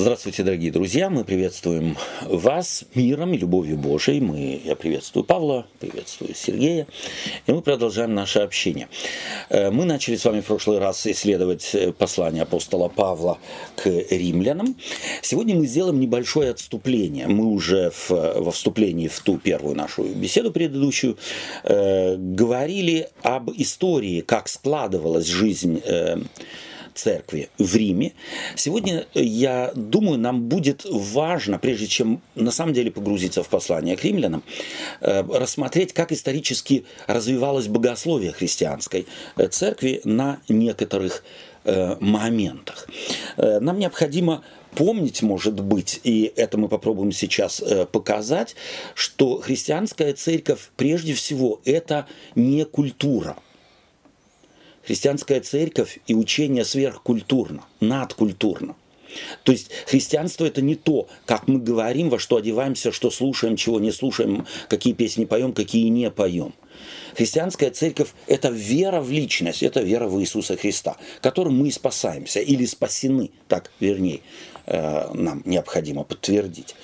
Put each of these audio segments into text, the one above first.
Здравствуйте, дорогие друзья. Мы приветствуем вас миром и любовью Божией. Мы, я приветствую Павла, приветствую Сергея. И мы продолжаем наше общение. Э, мы начали с вами в прошлый раз исследовать э, послание апостола Павла к римлянам. Сегодня мы сделаем небольшое отступление. Мы уже в, во вступлении в ту первую нашу беседу предыдущую э, говорили об истории, как складывалась жизнь э, церкви в Риме. Сегодня, э, я думаю, нам будет важно, прежде чем на самом деле погрузиться в послание к римлянам, э, рассмотреть, как исторически развивалось богословие христианской э, церкви на некоторых моментах. Нам необходимо помнить, может быть, и это мы попробуем сейчас показать, что христианская церковь прежде всего это не культура – Христианская церковь и учение сверхкультурно, надкультурно. То есть христианство это не то, как мы говорим, во что одеваемся, что слушаем, чего не слушаем, какие песни поем, какие не поем. Христианская церковь – это вера в личность, это вера в Иисуса Христа, которым мы и спасаемся, или спасены, так вернее, нам необходимо подтвердить.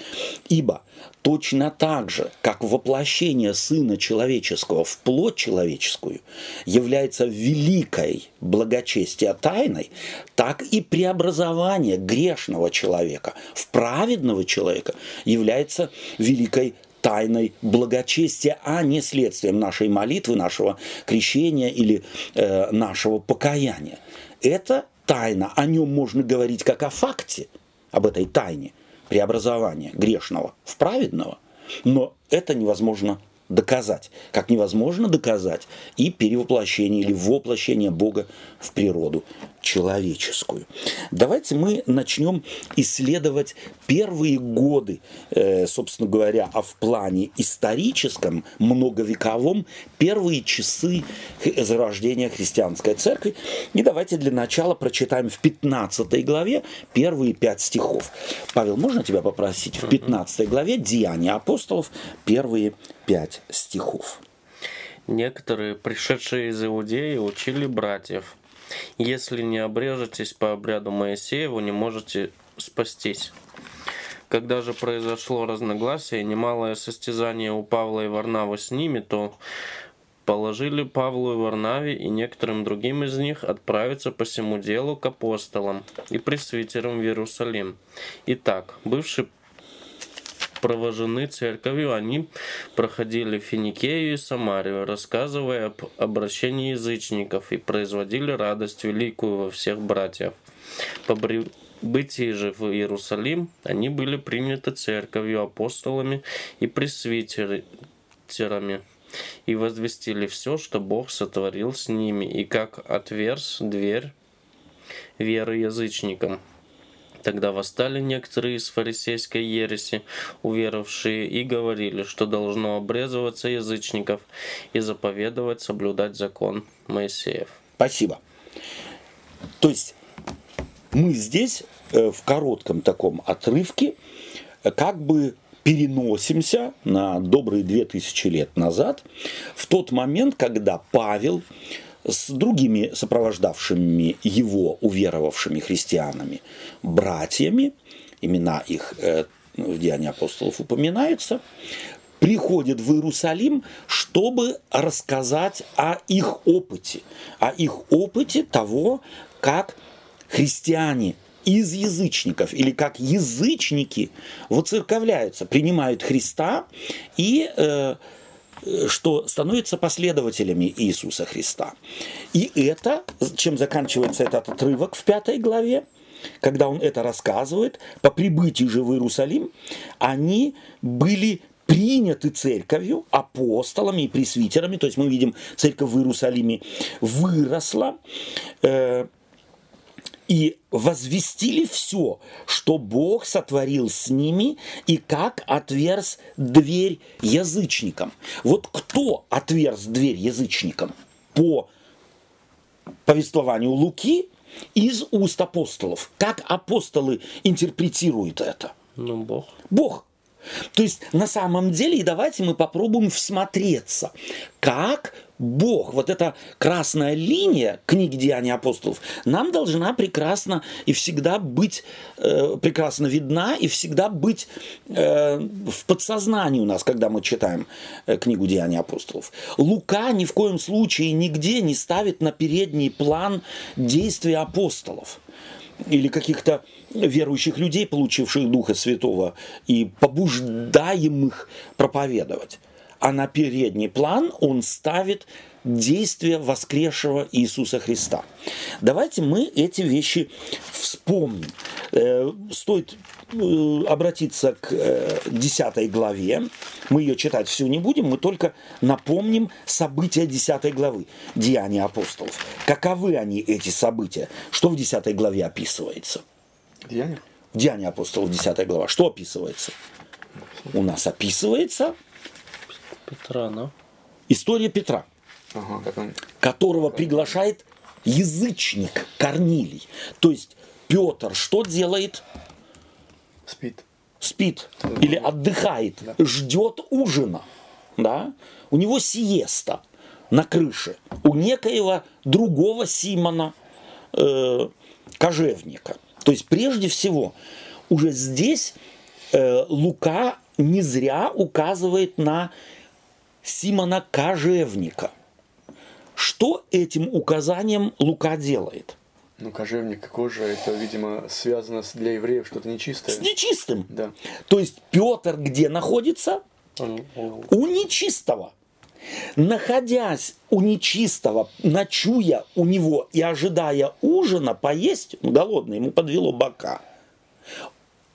Ибо точно так же, как воплощение Сына Человеческого в плоть человеческую является великой благочестия тайной, так и преобразование грешного человека в праведного человека является великой тайной благочестия, а не следствием нашей молитвы, нашего крещения или э, нашего покаяния. Это тайна, о нем можно говорить как о факте, об этой тайне – преобразования грешного в праведного, но это невозможно доказать. Как невозможно доказать и перевоплощение или воплощение Бога в природу человеческую. Давайте мы начнем исследовать первые годы, э, собственно говоря, а в плане историческом, многовековом, первые часы зарождения христианской церкви. И давайте для начала прочитаем в 15 главе первые пять стихов. Павел, можно тебя попросить? В 15 главе Деяния апостолов, первые пять стихов. Некоторые, пришедшие из Иудеи, учили братьев. Если не обрежетесь по обряду Моисея, вы не можете спастись. Когда же произошло разногласие, немалое состязание у Павла и Варнавы с ними, то положили Павлу и Варнаве и некоторым другим из них отправиться по всему делу к апостолам и пресвитерам в Иерусалим. Итак, бывший провожены церковью, они проходили Финикею и Самарию, рассказывая об обращении язычников и производили радость великую во всех братьев. По прибытии же в Иерусалим они были приняты церковью, апостолами и пресвитерами и возвестили все, что Бог сотворил с ними, и как отверз дверь веры язычникам. Тогда восстали некоторые из фарисейской ереси, уверовавшие, и говорили, что должно обрезываться язычников и заповедовать соблюдать закон Моисеев. Спасибо. То есть мы здесь э, в коротком таком отрывке э, как бы переносимся на добрые две тысячи лет назад, в тот момент, когда Павел с другими сопровождавшими его уверовавшими христианами братьями, имена их э, в Деянии апостолов упоминаются, приходят в Иерусалим, чтобы рассказать о их опыте, о их опыте того, как христиане из язычников или как язычники воцерковляются, принимают Христа и э, что становятся последователями Иисуса Христа. И это, чем заканчивается этот отрывок в пятой главе, когда он это рассказывает, по прибытии же в Иерусалим, они были приняты церковью, апостолами и пресвитерами, то есть мы видим, церковь в Иерусалиме выросла, э, и возвестили все, что Бог сотворил с ними и как отверз дверь язычникам. Вот кто отверз дверь язычникам? По повествованию Луки из уст апостолов. Как апостолы интерпретируют это? Ну, Бог. Бог. То есть на самом деле, и давайте мы попробуем всмотреться, как Бог, вот эта красная линия книги Деяний апостолов, нам должна прекрасно и всегда быть э, прекрасно видна и всегда быть э, в подсознании у нас, когда мы читаем э, книгу Деяний апостолов. Лука ни в коем случае нигде не ставит на передний план действия апостолов или каких-то верующих людей, получивших Духа Святого и побуждаемых проповедовать. А на передний план он ставит действия воскресшего Иисуса Христа. Давайте мы эти вещи вспомним. Э, стоит обратиться к 10 э, главе. Мы ее читать всю не будем, мы только напомним события 10 главы Деяния апостолов. Каковы они, эти события? Что в 10 главе описывается? Деяния? Деяния апостолов, 10 глава. Что описывается? У нас описывается Петра, да? История Петра, Ага, как он... которого приглашает язычник Корнилий. То есть Петр что делает? Спит. Спит или отдыхает, ждет ужина. Да? У него сиеста на крыше. У некоего другого Симона э, кожевника. То есть прежде всего уже здесь э, Лука не зря указывает на Симона Кожевника. Что этим указанием Лука делает? Ну, кожевник, кожа, это, видимо, связано с, для евреев что-то нечистое. С нечистым. Да. То есть Петр где находится? У нечистого. Находясь у нечистого, ночуя у него и ожидая ужина, поесть, ну, голодный, ему подвело бока.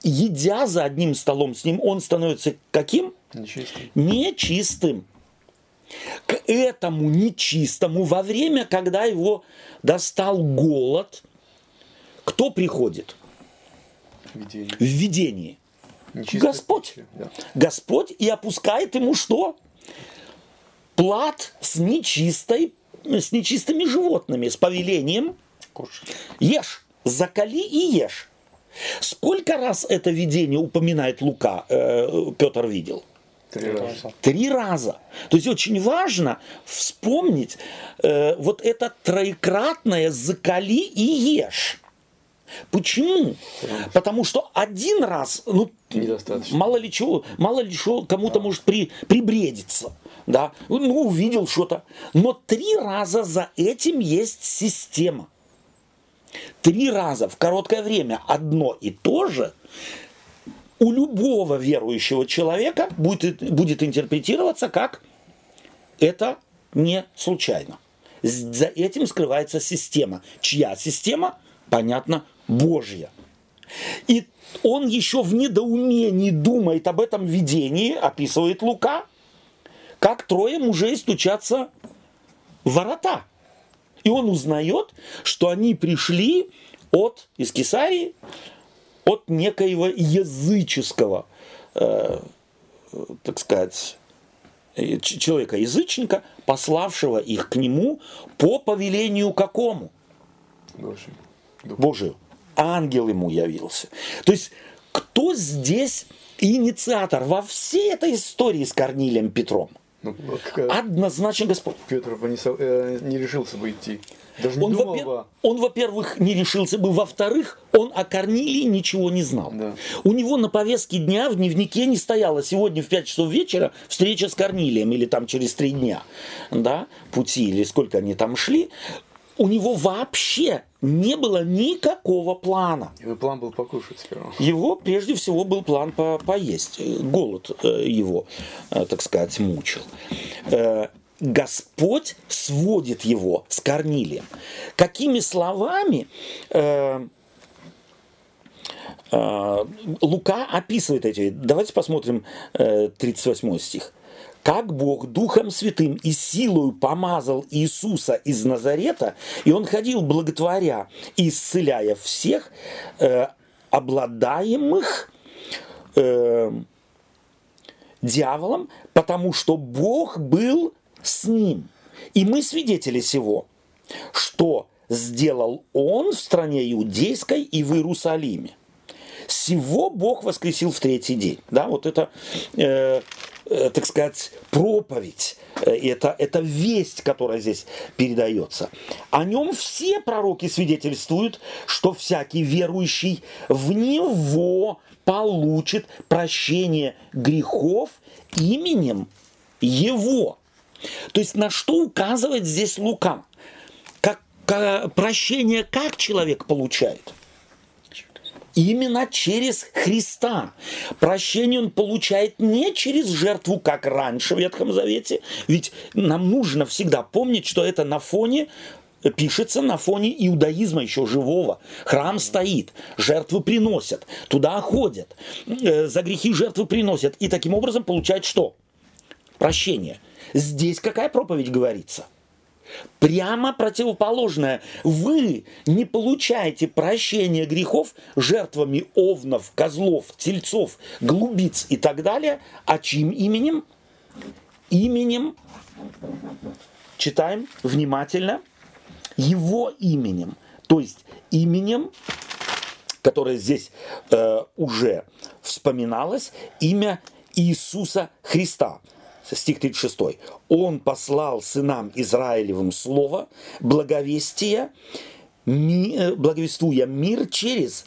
Едя за одним столом с ним, он становится каким? Нечистым. Нечистым к этому нечистому во время, когда его достал голод, кто приходит? Видение. В видении. Нечистая Господь. Да. Господь и опускает ему что? Плат с нечистой, с нечистыми животными, с повелением Кушать. ешь, закали и ешь. Сколько раз это видение упоминает Лука, э, Петр видел? Три раза. Три раза. То есть очень важно вспомнить э, вот это троекратное «закали и ешь». Почему? Потому что один раз, ну, мало ли чего, мало ли чего кому-то может при, прибредиться, да, ну, увидел что-то. Но три раза за этим есть система. Три раза в короткое время одно и то же у любого верующего человека будет, будет интерпретироваться как это не случайно. За этим скрывается система. Чья система? Понятно, Божья. И он еще в недоумении думает об этом видении, описывает Лука, как трое мужей стучатся в ворота. И он узнает, что они пришли от из Кесарии, от некоего языческого, э, так сказать, э, человека-язычника, пославшего их к нему по повелению какому? Божий. Дух. Божию. Ангел ему явился. То есть, кто здесь инициатор во всей этой истории с Корнилием Петром? Ну, как, Однозначно Господь. Петр не, э, не решился бы идти. Даже не Он, думал во-пер- бы. он, во-первых, не решился бы, во-вторых, он о Корнилии ничего не знал. Да. У него на повестке дня в дневнике не стояло сегодня в 5 часов вечера встреча с Корнилием или там через 3 дня, да, пути или сколько они там шли. У него вообще не было никакого плана. Его план был покушать сперва. Его прежде всего был план по поесть. Э, Голод э, его, э, так сказать, мучил. Господь сводит его с Корнилием. Какими словами э, э, Лука описывает эти. Давайте посмотрим э, 38 стих. Как Бог Духом Святым и силою помазал Иисуса из Назарета, и Он ходил благотворя и исцеляя всех э, обладаемых э, дьяволом, потому что Бог был с ним. И мы свидетели сего, что сделал Он в стране иудейской и в Иерусалиме. всего Бог воскресил в третий день. Да, вот это, э, э, так сказать, проповедь, э, это, это весть, которая здесь передается. О нем все пророки свидетельствуют, что всякий верующий в него получит прощение грехов именем его. То есть на что указывает здесь Лука? Как, как, прощение как человек получает? Именно через Христа. Прощение он получает не через жертву, как раньше в Ветхом Завете. Ведь нам нужно всегда помнить, что это на фоне пишется на фоне иудаизма еще живого. Храм стоит, жертвы приносят, туда ходят, э, за грехи жертвы приносят. И таким образом получают что? Прощение. Здесь какая проповедь говорится? Прямо противоположное. Вы не получаете прощения грехов жертвами овнов, козлов, тельцов, голубиц и так далее. А чьим именем? Именем, читаем внимательно, его именем. То есть именем, которое здесь э, уже вспоминалось, имя Иисуса Христа стих 36. «Он послал сынам Израилевым слово, благовестия, э, благовествуя мир через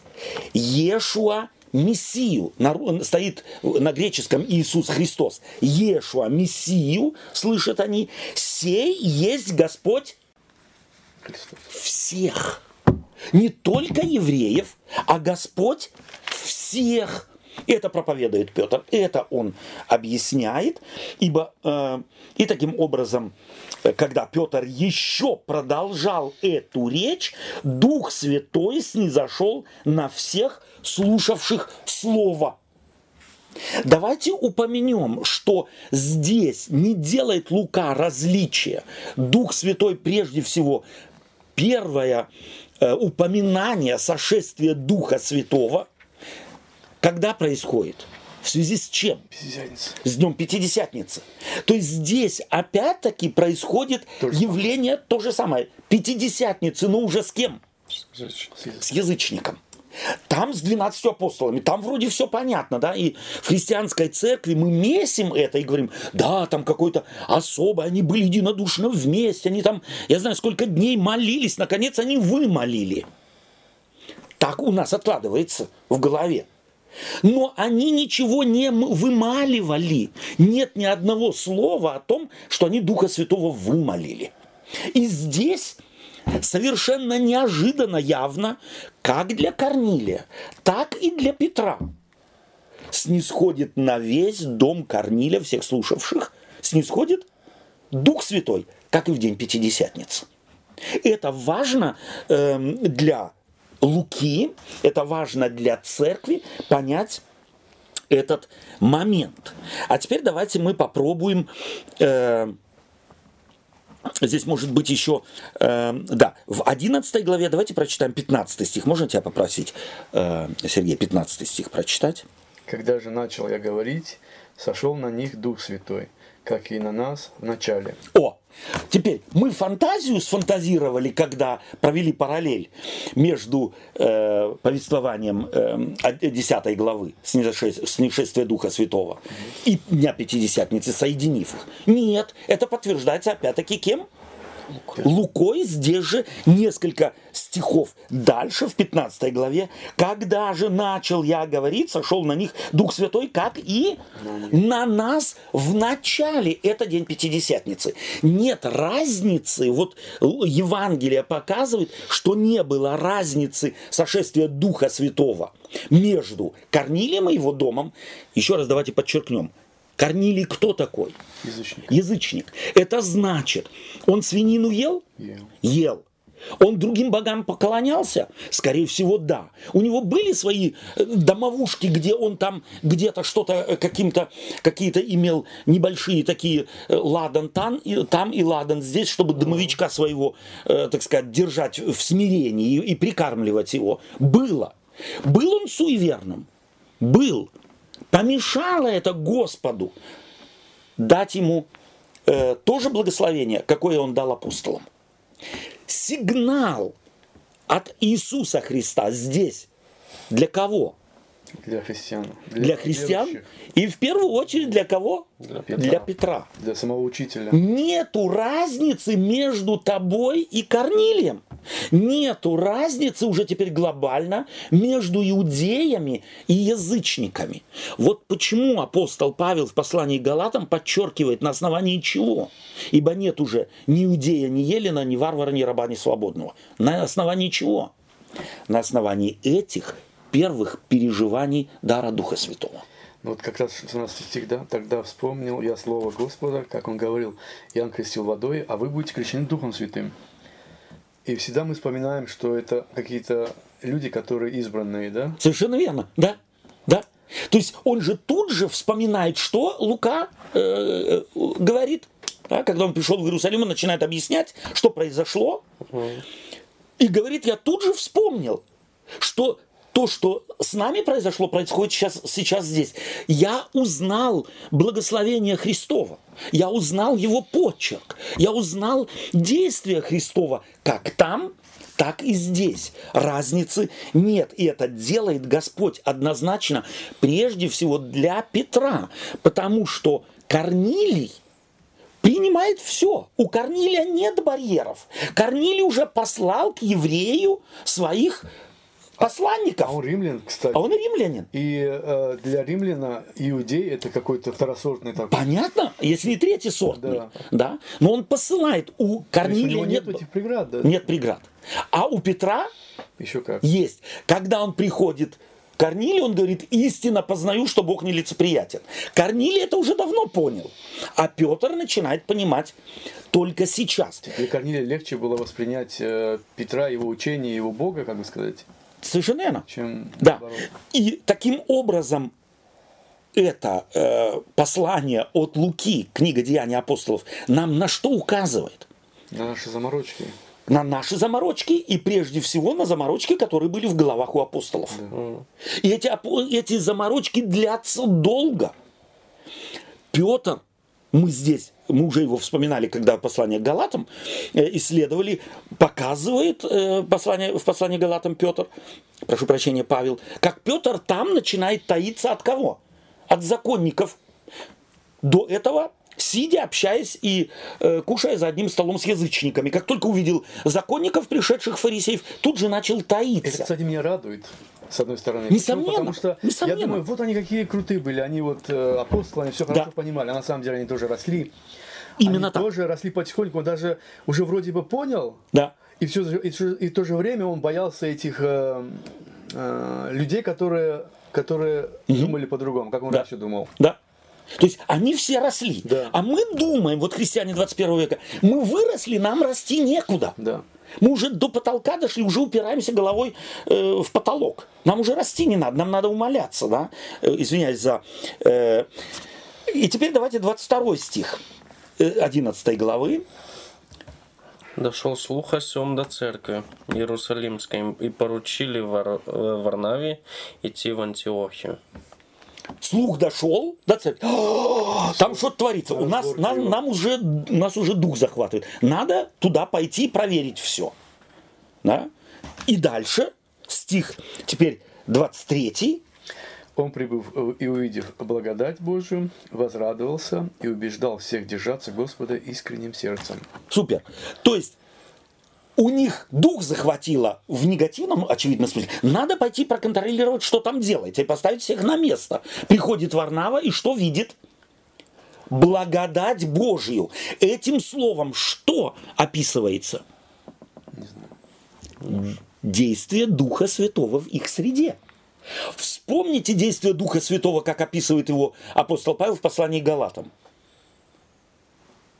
Ешуа Мессию, на, стоит на греческом Иисус Христос, Ешуа Мессию, слышат они, сей есть Господь всех. Не только евреев, а Господь всех это проповедует Петр, это он объясняет, ибо э, и таким образом, когда Петр еще продолжал эту речь, Дух Святой снизошел на всех слушавших Слово. Давайте упомянем, что здесь не делает Лука различия. Дух Святой прежде всего первое э, упоминание сошествия Духа Святого – когда происходит? В связи с чем? С днем Пятидесятницы. То есть здесь опять-таки происходит то явление то же самое. Пятидесятницы, но уже с кем? С язычником. Там с 12 апостолами, там вроде все понятно, да, и в христианской церкви мы месим это и говорим, да, там какой-то особый, они были единодушно вместе, они там, я знаю, сколько дней молились, наконец они вымолили. Так у нас откладывается в голове. Но они ничего не вымаливали. Нет ни одного слова о том, что они Духа Святого вымолили. И здесь совершенно неожиданно явно, как для Корнилия, так и для Петра, снисходит на весь дом Корнилия, всех слушавших, снисходит Дух Святой, как и в день Пятидесятницы. Это важно э, для Луки, это важно для церкви понять этот момент. А теперь давайте мы попробуем... Э, Здесь может быть еще, э, да, в 11 главе, давайте прочитаем 15 стих. Можно тебя попросить, э, Сергей, 15 стих прочитать? Когда же начал я говорить, сошел на них Дух Святой, как и на нас в начале. О, Теперь мы фантазию сфантазировали, когда провели параллель между э, повествованием э, 10 главы снишествия Духа Святого и Дня Пятидесятницы, соединив их. Нет, это подтверждается опять-таки кем? Лукой здесь же несколько стихов дальше, в 15 главе, когда же начал я говорить, сошел на них Дух Святой, как и на нас в начале. Это день Пятидесятницы. Нет разницы, вот Евангелие показывает, что не было разницы сошествия Духа Святого между Корнилием и его домом. Еще раз давайте подчеркнем, Корнилий кто такой? Язычник. Язычник. Это значит, он свинину ел? Ел. Ел. Он другим богам поклонялся? Скорее всего, да. У него были свои э, домовушки, где он там где-то что-то э, каким-то, какие-то имел небольшие такие э, ладан там и, там и ладан здесь, чтобы домовичка своего, так сказать, держать в смирении и, и прикармливать его. Было. Был он суеверным? Был. Помешало это Господу дать ему э, тоже благословение, какое он дал апостолам. Сигнал от Иисуса Христа здесь для кого? Для христиан. Для христиан верующих, и в первую очередь для кого? Для Петра. Для Петра. Для самого учителя. Нету разницы между тобой и Корнилием. Нету разницы уже теперь глобально между иудеями и язычниками. Вот почему апостол Павел в послании к Галатам подчеркивает, на основании чего? Ибо нет уже ни иудея, ни елена, ни варвара, ни раба, ни свободного. На основании чего? На основании этих первых переживаний дара Духа Святого. Ну Вот как раз 16 стих, да, тогда вспомнил я слово Господа, как он говорил, Иоанн крестил водой, а вы будете крещены Духом Святым. И всегда мы вспоминаем, что это какие-то люди, которые избранные, да? Совершенно верно, да, да. То есть он же тут же вспоминает, что Лука э, э, говорит, да, когда он пришел в Иерусалим, он начинает объяснять, что произошло, и говорит, я тут же вспомнил, что то, что с нами произошло, происходит сейчас, сейчас здесь. Я узнал благословение Христова. Я узнал его почерк. Я узнал действие Христова как там, так и здесь. Разницы нет. И это делает Господь однозначно, прежде всего для Петра. Потому что Корнилий принимает все. У Корнилия нет барьеров. Корнилий уже послал к еврею своих посланников. А он римлян, кстати. А он римлянин. И э, для римляна иудей это какой-то второсортный такой. Понятно, если не третий сорт. Да. да. Но он посылает. У у Корнилия него нет, нет этих преград, да? нет преград. А у Петра Еще как. есть. Когда он приходит к Корнилию, он говорит, истинно познаю, что Бог нелицеприятен. Корнилий это уже давно понял. А Петр начинает понимать только сейчас. Для Корнилия легче было воспринять э, Петра, его учение, его Бога, как бы сказать, Совершенно верно. чем Да. И таким образом это э, послание от Луки, книга Деяний апостолов, нам на что указывает? На наши заморочки. На наши заморочки и прежде всего на заморочки, которые были в головах у апостолов. И эти, эти заморочки длятся долго. Петр, мы здесь, мы уже его вспоминали, когда послание к Галатам э, исследовали, показывает э, послание, в послании к Галатам Петр, прошу прощения, Павел, как Петр там начинает таиться от кого? От законников. До этого сидя, общаясь и э, кушая за одним столом с язычниками. Как только увидел законников, пришедших фарисеев, тут же начал Это, таиться. кстати, меня радует, с одной стороны. Несомненно, Почему? Потому что несомненно. я думаю, вот они какие крутые были. Они вот э, апостолы, они все хорошо Да. понимали. А на самом деле они тоже росли. Именно они так. тоже росли потихоньку. Он даже уже вроде бы понял, Да. и, все, и, в- и в то же время он боялся этих э, э, людей, которые, которые думали по-другому, как он Да. раньше думал. Да. То есть они все росли. Да. А мы думаем, вот христиане 21 века, мы выросли, нам расти некуда. Да. Мы уже до потолка дошли, уже упираемся головой э, в потолок. Нам уже расти не надо, нам надо умоляться, да? Э, извиняюсь за... э, и теперь давайте 22 стих э, 11 главы. Дошел слух о сем до церкви Иерусалимской, и поручили Вар- э, Варнаве идти в Антиохию. Слух дошел до церкви. Там что-то творится. У нас, нам, нам уже, нас уже дух захватывает. Надо туда пойти и проверить все. Да? И дальше стих теперь 23. Он, прибыв э, и увидев благодать Божию, возрадовался и убеждал всех держаться Господа искренним сердцем. Супер. То есть у них дух захватило в негативном, очевидно, смысле. Надо пойти проконтролировать, что там делается, и поставить всех на место. Приходит Варнава и что видит? Благодать Божью. Этим словом что описывается? Действие Духа Святого в их среде. Вспомните действие Духа Святого, как описывает его апостол Павел в послании к Галатам.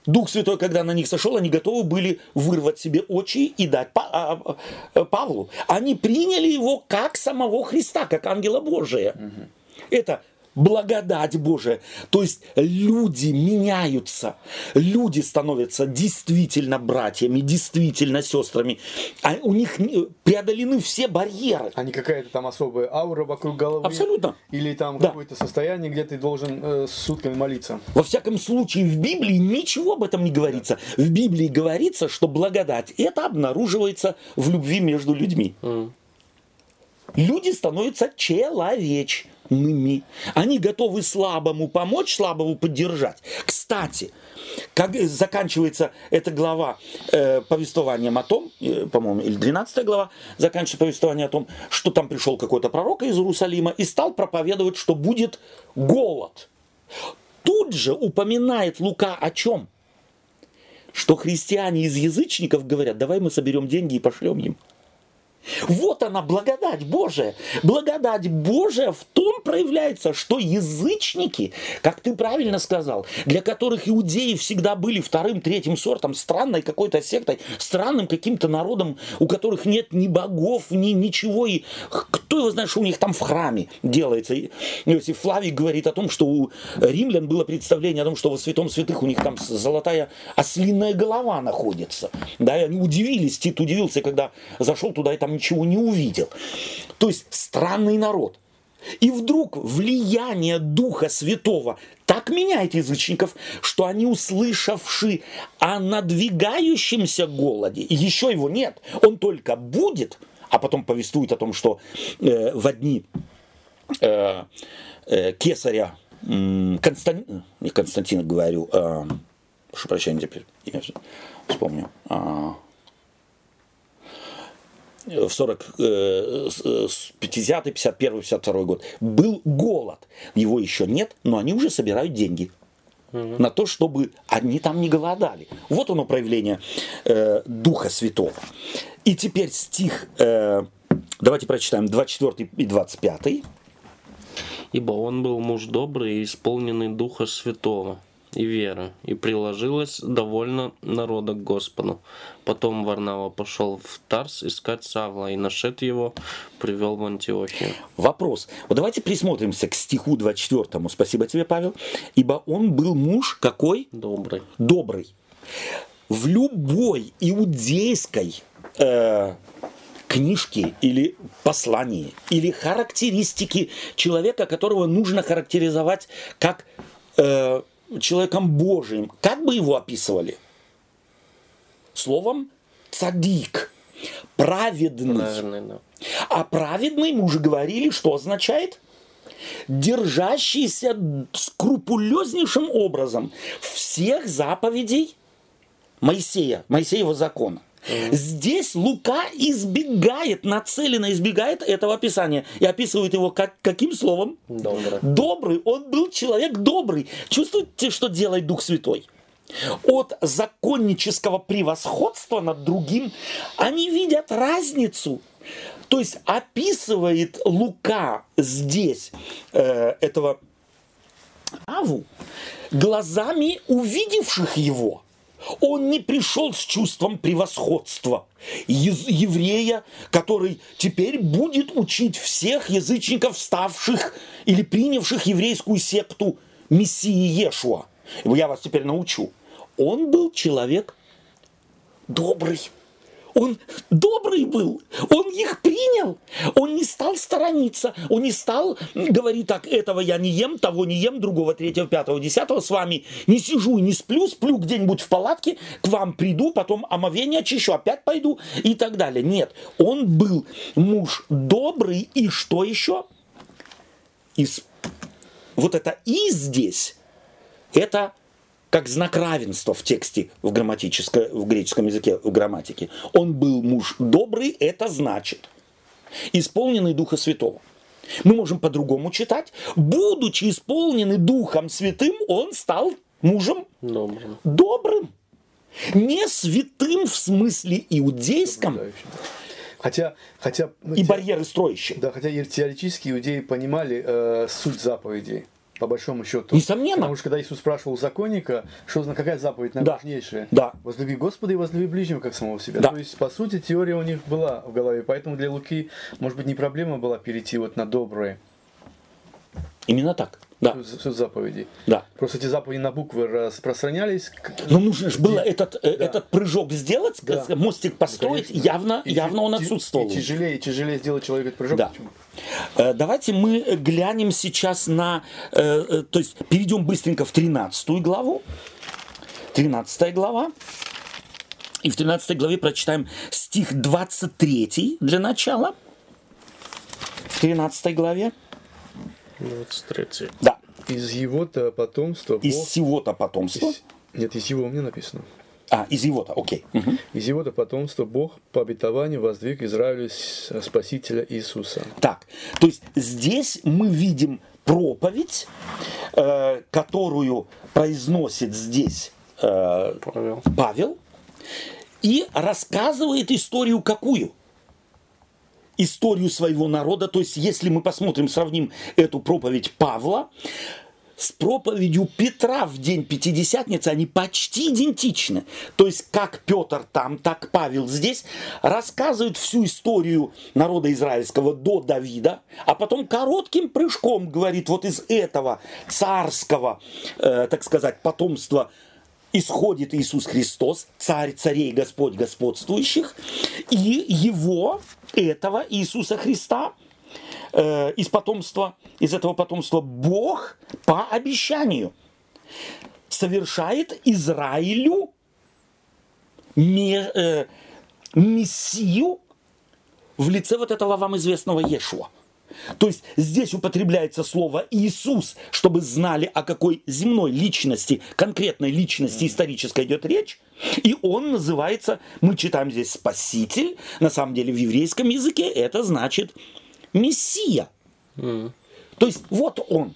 Дух Святой, когда на них сошел, они готовы были вырвать себе очи и дать а, а, Павлу. Они приняли его как самого Христа, как ангела Божия. Это благодать Божия. То есть люди меняются, люди становятся действительно братьями, действительно сестрами. А у них преодолены все барьеры. А не какая-то там особая аура вокруг головы. Абсолютно. Или там Да. какое-то состояние, где ты должен э, сутками молиться. Во всяком случае, в Библии ничего об этом не говорится. В Библии говорится, что благодать это обнаруживается в любви между людьми. Люди становятся человечными. Они готовы слабому помочь, слабому поддержать. Кстати, как заканчивается эта глава э, повествованием о том, э, по-моему, или 12 глава, заканчивается повествование о том, что там пришел какой-то пророк из Иерусалима и стал проповедовать, что будет голод. Тут же упоминает Лука о чем? Что христиане из язычников говорят, давай мы соберем деньги и пошлем им. Вот она, благодать Божия. Благодать Божия в том проявляется, что язычники, как ты правильно сказал, для которых иудеи всегда были вторым, третьим сортом, странной какой-то сектой, странным каким-то народом, у которых нет ни богов, ни ничего. И кто его знает, что у них там в храме делается. Иосиф Флавий говорит о том, что у римлян было представление о том, что во святом святых у них там золотая ослиная голова находится. Да, и они удивились, Тит удивился, когда зашел туда и там ничего не увидел. То есть странный народ. И вдруг влияние Духа Святого так меняет язычников, что они, услышавши о надвигающемся голоде, еще его нет, он только будет, а потом повествует о том, что э, в одни э, э, кесаря э, Константин, не Константина говорю, э, прошу прощения теперь, я вспомню, э, в 40, 50 51 52 год, был голод. Его еще нет, но они уже собирают деньги угу. на то, чтобы они там не голодали. Вот оно проявление э, Духа Святого. И теперь стих, э, давайте прочитаем 24 и 25. Ибо он был муж добрый и исполненный Духа Святого и веры, и приложилось довольно народа к Господу. Потом Варнава пошел в Тарс искать Савла, и нашед его привел в Антиохию. Вопрос. Вот давайте присмотримся к стиху 24. Спасибо тебе, Павел. Ибо он был муж какой? Добрый. Добрый. В любой иудейской э, книжке или послании, или характеристики человека, которого нужно характеризовать как э, человеком Божиим, как бы его описывали? Словом цадик, праведный. Правильный, да. А праведный, мы уже говорили, что означает? Держащийся скрупулезнейшим образом всех заповедей Моисея, Моисеева закона. Здесь Лука избегает, нацеленно избегает этого описания. И описывает его как, каким словом? Добрый. Добрый. Он был человек добрый. Чувствуете, что делает Дух Святой? От законнического превосходства над другим они видят разницу. То есть описывает Лука здесь э, этого Аву глазами увидевших его. Он не пришел с чувством превосходства еврея, который теперь будет учить всех язычников, ставших или принявших еврейскую секту Мессии Ешуа. Я вас теперь научу. Он был человек добрый. Он добрый был, он их принял, он не стал сторониться, он не стал говорить так, этого я не ем, того не ем, другого, третьего, пятого, десятого с вами не сижу и не сплю, сплю где-нибудь в палатке, к вам приду, потом омовение очищу, опять пойду и так далее. Нет, он был муж добрый и что еще? Из... Вот это «и» здесь, это как знак равенства в тексте в, грамматическом, в греческом языке, в грамматике. Он был муж добрый, это значит исполненный Духа Святого. Мы можем по-другому читать. Будучи исполненный Духом Святым, он стал мужем добрым. добрым. Не святым в смысле иудейском, Хотя, хотя, и барьеры строящие. Да, хотя теоретически иудеи понимали э, суть заповедей по большому счету. Несомненно. Потому что когда Иисус спрашивал законника, что какая заповедь наиважнейшая? Да. Возлюби Господа и возлюби ближнего, как самого себя. Да. То есть, по сути, теория у них была в голове. Поэтому для Луки, может быть, не проблема была перейти вот на доброе. Именно так. Да. Суть заповедей. Да. Просто эти заповеди на буквы распространялись. Но нужно же было этот, э, да. этот прыжок сделать, да. мостик построить, Конечно. явно, и, явно он отсутствовал. И тяжелее, тяжелее сделать человек этот прыжок. Да. Почему? Э, давайте мы глянем сейчас на, э, то есть перейдем быстренько в 13 главу. 13 глава. И в 13 главе прочитаем стих 23 для начала. 13 главе. 23. Да. Из его-то потомства Из Бог... всего-то потомства. из- Нет, из его у меня написано. А, из его-то, окей. Мгм. Из его-то потомства Бог по обетованию воздвиг Израилю Спасителя Иисуса. Так, то есть здесь мы видим проповедь, э, которую произносит здесь э, Павел. Павел и рассказывает историю какую? Историю своего народа. То есть, если мы посмотрим, сравним эту проповедь Павла с проповедью Петра в день Пятидесятницы, они почти идентичны. То есть, как Петр там, так Павел здесь рассказывают всю историю народа израильского до Давида, а потом коротким прыжком говорит, вот из этого царского, э, так сказать, потомства исходит Иисус Христос, царь царей, Господь господствующих, и его, этого Иисуса Христа, э, из потомства, из этого потомства Бог по обещанию совершает Израилю э, мессию в лице вот этого вам известного Иешуа. То есть здесь употребляется слово Иисус, чтобы знали, о какой земной личности, конкретной личности исторической идет речь. И он называется, мы читаем здесь Спаситель, на самом деле в еврейском языке это значит Мессия. То есть вот он,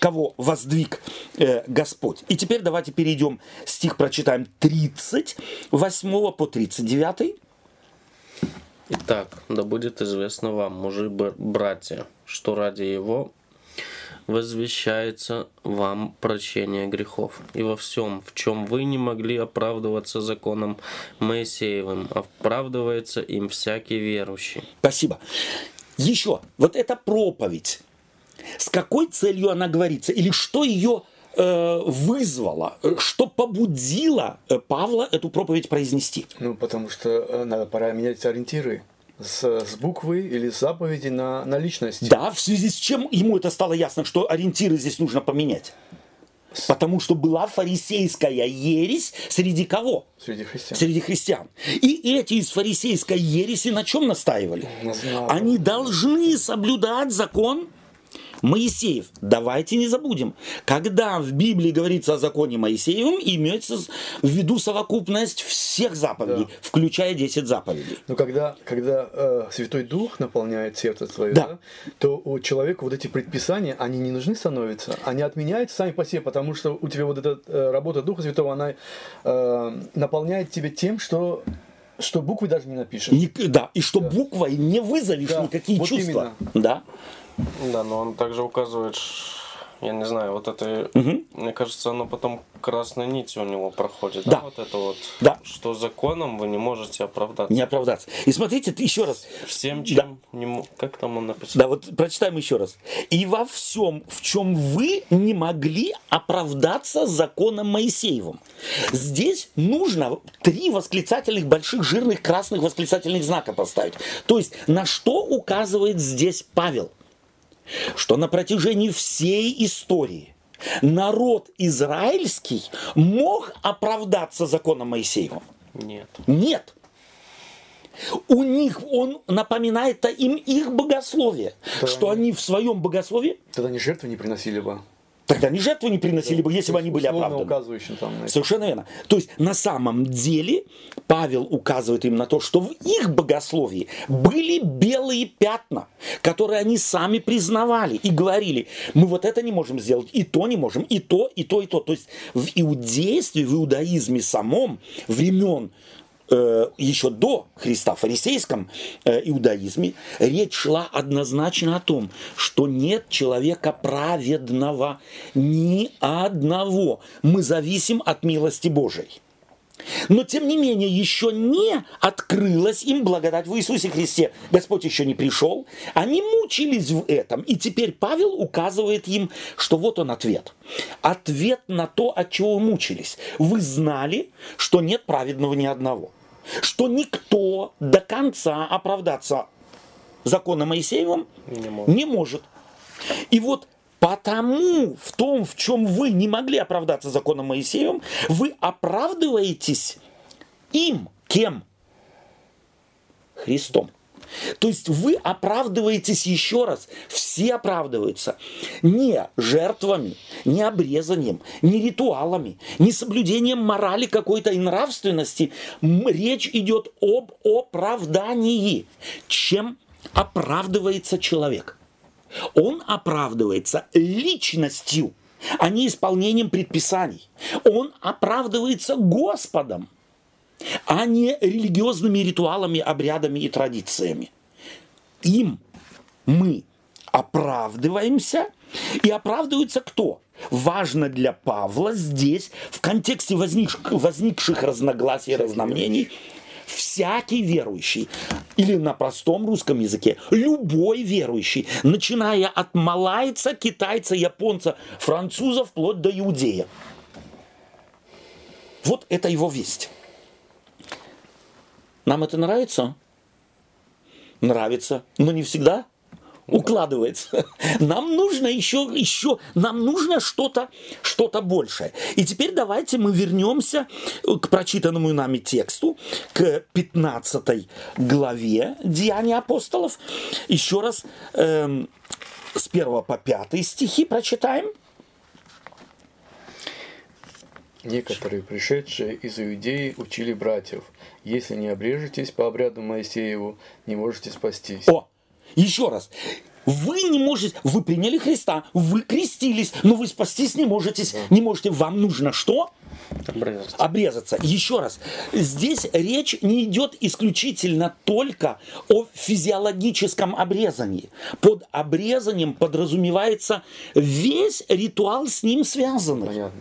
кого воздвиг э, Господь. И теперь давайте перейдем, стих прочитаем 30, 8 по 39. Итак, да будет известно вам, мужи братья, что ради его возвещается вам прощение грехов. И во всем, в чем вы не могли оправдываться законом Моисеевым, оправдывается им всякий верующий. Спасибо. Еще, вот эта проповедь, с какой целью она говорится? Или что ее вызвало, э, что побудило э, Павла эту проповедь произнести? Ну, потому что э, надо, пора менять ориентиры с, с буквы или с заповеди на, на личность. Да, в связи с чем ему это стало ясно, что ориентиры здесь нужно поменять? Потому что была фарисейская ересь среди кого? Среди христиан. Среди христиан. И эти из фарисейской ереси на чем настаивали? Они должны соблюдать закон Моисеев. Давайте не забудем. Когда в Библии говорится о законе Моисеевом, имеется в виду совокупность всех заповедей, Да. включая 10 заповедей. Но когда, когда э, Святой Дух наполняет сердце твое, Да. да, то у человека вот эти предписания, они не нужны становятся, они отменяются сами по себе, потому что у тебя вот эта э, работа Духа Святого, она э, наполняет тебя тем, что, что буквы даже не напишешь. Ник- да, и что буквой не вызовешь Да, никакие вот чувства. именно. Да. Да, но он также указывает, я не знаю, вот это, мне кажется, оно потом красной нитью у него проходит, да, Да. вот это вот, Да. что законом вы не можете оправдаться. Не оправдаться. И смотрите, еще раз. Всем, Да. чем не мо- Как там он написал? Да, вот прочитаем еще раз. И во всем, в чем вы не могли оправдаться законом Моисеевым. Здесь нужно три восклицательных, больших, жирных, красных восклицательных знака поставить. То есть, на что указывает здесь Павел? Что на протяжении всей истории народ израильский мог оправдаться законом Моисеевым. Нет. Нет. У них он напоминает им их богословие, Да. что они в своем богословии Тогда они жертвы не приносили бы. Тогда ни жертвы не приносили бы, если бы они были оправданы. указывающим там на. Совершенно верно. То есть на самом деле Павел указывает им на то, что в их богословии были белые пятна, которые они сами признавали и говорили, мы вот это не можем сделать, и то не можем, и то, и то, и то. То есть в иудействе, в иудаизме самом времен еще до Христа, в фарисейском э, иудаизме, речь шла однозначно о том, что нет человека праведного ни одного. Мы зависим от милости Божией. Но, тем не менее, еще не открылась им благодать в Иисусе Христе. Господь еще не пришел. Они мучились в этом. И теперь Павел указывает им, что вот он ответ. Ответ на то, от чего вы мучились. Вы знали, что нет праведного ни одного. Что никто до конца оправдаться законом Моисеевым Не может. не может. И вот потому в том, в чем вы не могли оправдаться законом Моисеевым, вы оправдываетесь им. Кем? Христом. То есть вы оправдываетесь еще раз, все оправдываются не жертвами, не обрезанием, не ритуалами, не соблюдением морали какой-то и нравственности. Речь идет об оправдании. Чем оправдывается человек? Он оправдывается личностью, а не исполнением предписаний. Он оправдывается Господом – а не религиозными ритуалами, обрядами и традициями. Им мы оправдываемся, и оправдывается кто? Важно для Павла здесь, в контексте возник, возникших разногласий и разномнений, всякий верующий, или на простом русском языке, любой верующий, начиная от малайца, китайца, японца, француза, вплоть до иудея. Вот это его весть. Нам это нравится? Нравится, но не всегда укладывается. Нам нужно еще, еще, нам нужно что-то, что-то большее. И теперь давайте мы вернемся к прочитанному нами тексту, к 15 главе Деяния апостолов. Еще раз эм, с 1 по 5 стихи прочитаем. Некоторые, пришедшие из Иудеи, учили братьев, если не обрежетесь по обряду Моисееву, не можете спастись. О, еще раз. Вы не можете, вы приняли Христа, вы крестились, но вы спастись не можете, не можете. Вам нужно что? Обрезаться. Обрезаться. Еще раз, здесь речь не идет исключительно только о физиологическом обрезании. Под обрезанием подразумевается весь ритуал с ним связанный. Понятно.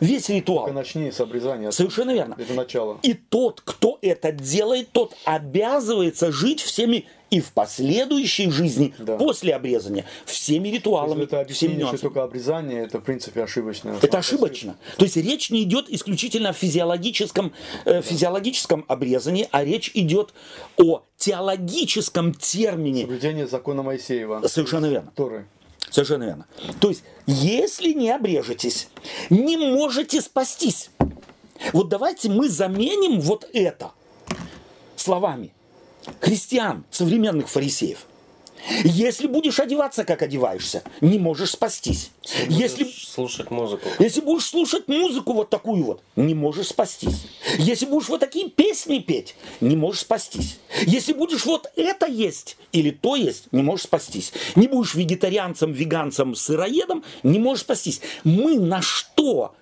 Весь ритуал. Только начни с обрезания. Совершенно верно. Это начало. И тот, кто это делает, тот обязывается жить всеми и в последующей жизни, Да. после обрезания, всеми ритуалами, это всеми нюансами. только обрезание, это в принципе ошибочно. Это ошибочно. То есть речь не идет исключительно о физиологическом, э, физиологическом обрезании, а речь идет о теологическом термине. Соблюдение закона Моисеева. Совершенно верно. Торы. Совершенно верно. То есть, если не обрежетесь, не можете спастись. Вот давайте мы заменим вот это словами христиан, современных фарисеев. Если будешь одеваться, как одеваешься, не можешь спастись. Если, Будешь слушать музыку. если будешь слушать музыку вот такую вот, не можешь спастись. Если будешь вот такие песни петь, не можешь спастись. Если будешь вот это есть или то есть, не можешь спастись. Не будешь вегетарианцем, веганцем, сыроедом, не можешь спастись. Мы на что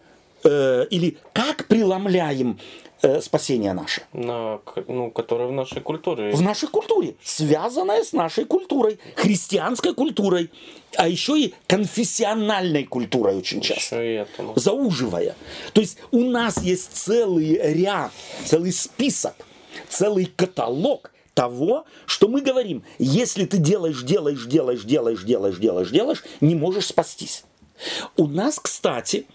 э, или как преломляем э, спасение наше? На, ну, которые в нашей культуре. в нашей культуре, связанная с нашей культурой, христианской культурой, а еще и конфессиональной культурой очень часто Еще и это. ну. зауживая. То есть у нас есть целый ряд, целый список, целый каталог того, что мы говорим, если ты делаешь, делаешь, делаешь, делаешь, делаешь, делаешь, делаешь, не можешь спастись. У нас, кстати,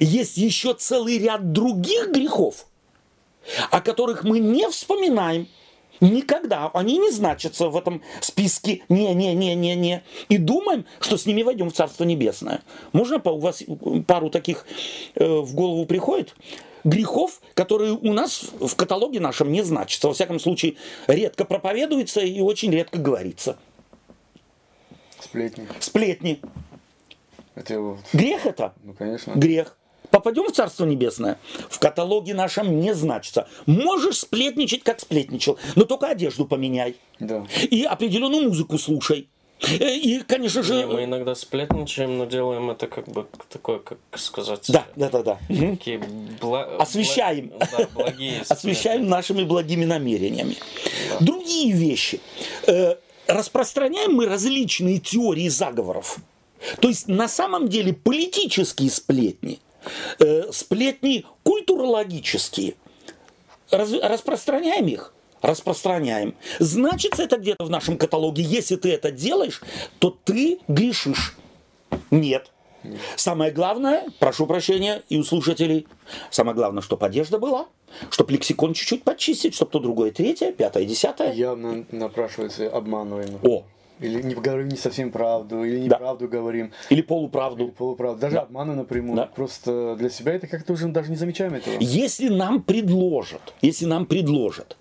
есть еще целый ряд других грехов, о которых мы не вспоминаем, Никогда. Они не значатся в этом списке. Не-не-не-не-не. И думаем, что с ними войдем в Царство Небесное. Можно у вас пару таких э, в голову приходит? Грехов, которые у нас в каталоге нашем не значатся. Во всяком случае, редко проповедуется и очень редко говорится. Сплетни. Сплетни. Это, Грех это? ну, конечно. Грех. Попадем в Царство Небесное. В каталоге нашем не значится. Можешь сплетничать, как сплетничал, но только одежду поменяй. Да. И определенную музыку слушай. Э, И, конечно же... Не, мы иногда сплетничаем, но делаем это как бы такое, как сказать. Да, да, да, да. Такие бла- Освещаем. бла- да, благие Освещаем нашими благими намерениями. Другие вещи. Э, Распространяем мы различные теории заговоров. То есть на самом деле политические сплетни, э, сплетни культурологические. Раз- распространяем их? Распространяем. Значит, это где-то в нашем каталоге. Если ты это делаешь, то ты грешишь. Нет. Самое главное, прошу прощения и у слушателей, самое главное, чтобы одежда была, чтобы лексикон чуть-чуть почистить, чтобы то другое, третье, пятое, десятое. Явно напрашивается обманываем. О, Или не говорим не совсем правду, или Да. неправду говорим, или или полуправду. полуправду. Даже обману напрямую. Да. Просто для себя это как-то уже даже не замечаем этого. Если нам предложат, если нам предложат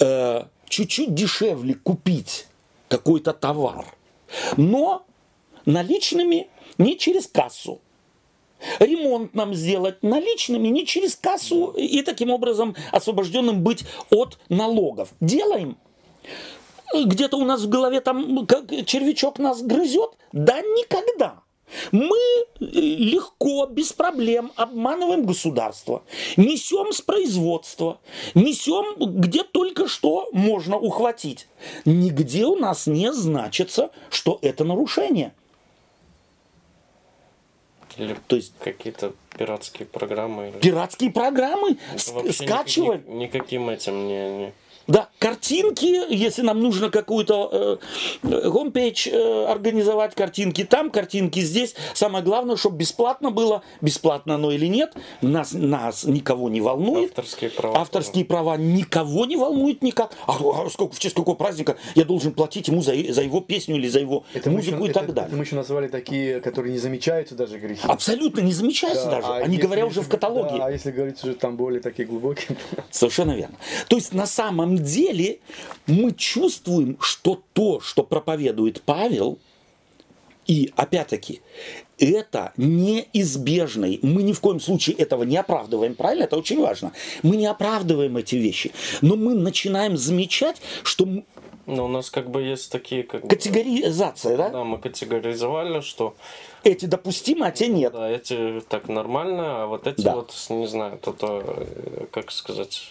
э, чуть-чуть дешевле купить какой-то товар, но наличными не через кассу. Ремонт нам сделать наличными, не через кассу и таким образом освобожденным быть от налогов. Делаем. Где-то у нас в голове там как червячок нас грызет? Да никогда. Мы э, легко, без проблем обманываем государство, несем с производства, несем где только что можно ухватить. Нигде у нас не значится, что это нарушение. Или То есть какие-то пиратские программы. Или... Пиратские программы скачиваем. Никаким, никаким этим не, не да, картинки, если нам нужно какую-то э, гомпейдж э, организовать, картинки там, картинки здесь. Самое главное, чтобы бесплатно было, бесплатно оно или нет, нас, нас никого не волнует. Авторские права. Авторские права никого не волнуют никак. А, а сколько, в честь какого праздника я должен платить ему за, за его песню или за его это музыку еще, и так это, далее. Это мы еще назвали такие, которые не замечаются даже грехи. Абсолютно не замечаются да, даже, а они говоря уже в каталоге. Да, а если говорить уже там более такие глубокие. Совершенно верно. То есть на самом деле мы чувствуем, что то, что проповедует Павел, и опять-таки, это неизбежный. Мы ни в коем случае этого не оправдываем, правильно? Это очень важно. Мы не оправдываем эти вещи. Но мы начинаем замечать, что... Но у нас как бы есть такие... Как Категоризация, да? Да, мы категоризовали, что... Эти допустимы, а те нет. Да, эти так нормально, а вот эти да. вот, не знаю, то-то, э, как сказать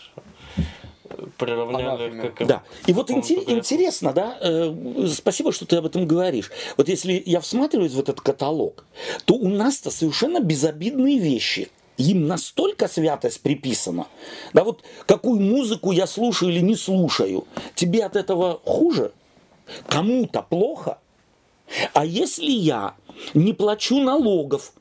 приравняли как Да. И вот интер- интересно, да, э, спасибо, что ты об этом говоришь. Вот если я всматриваюсь в этот каталог, то у нас-то совершенно безобидные вещи. Им настолько святость приписана. Да вот какую музыку я слушаю или не слушаю, тебе от этого хуже? Кому-то плохо? А если я не плачу налогов,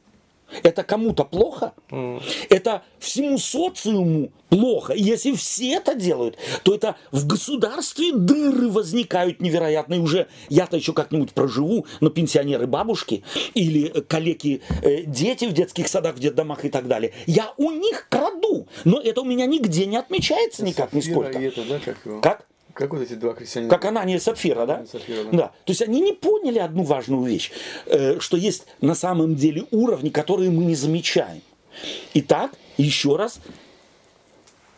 это кому-то плохо? Mm. Это всему социуму плохо. И если все это делают, то это в государстве дыры возникают невероятные. Уже я-то еще как-нибудь проживу, но пенсионеры бабушки или коллеги э, дети в детских садах, в детдомах и так далее. Я у них краду. Но это у меня нигде не отмечается никак, нисколько. Это, да, как, как? Как вот эти два крестьянина? Как Анания и Сапфира, да? Сапфира, да? да? То есть они не поняли одну важную вещь, э, что есть на самом деле уровни, которые мы не замечаем. Итак, еще раз,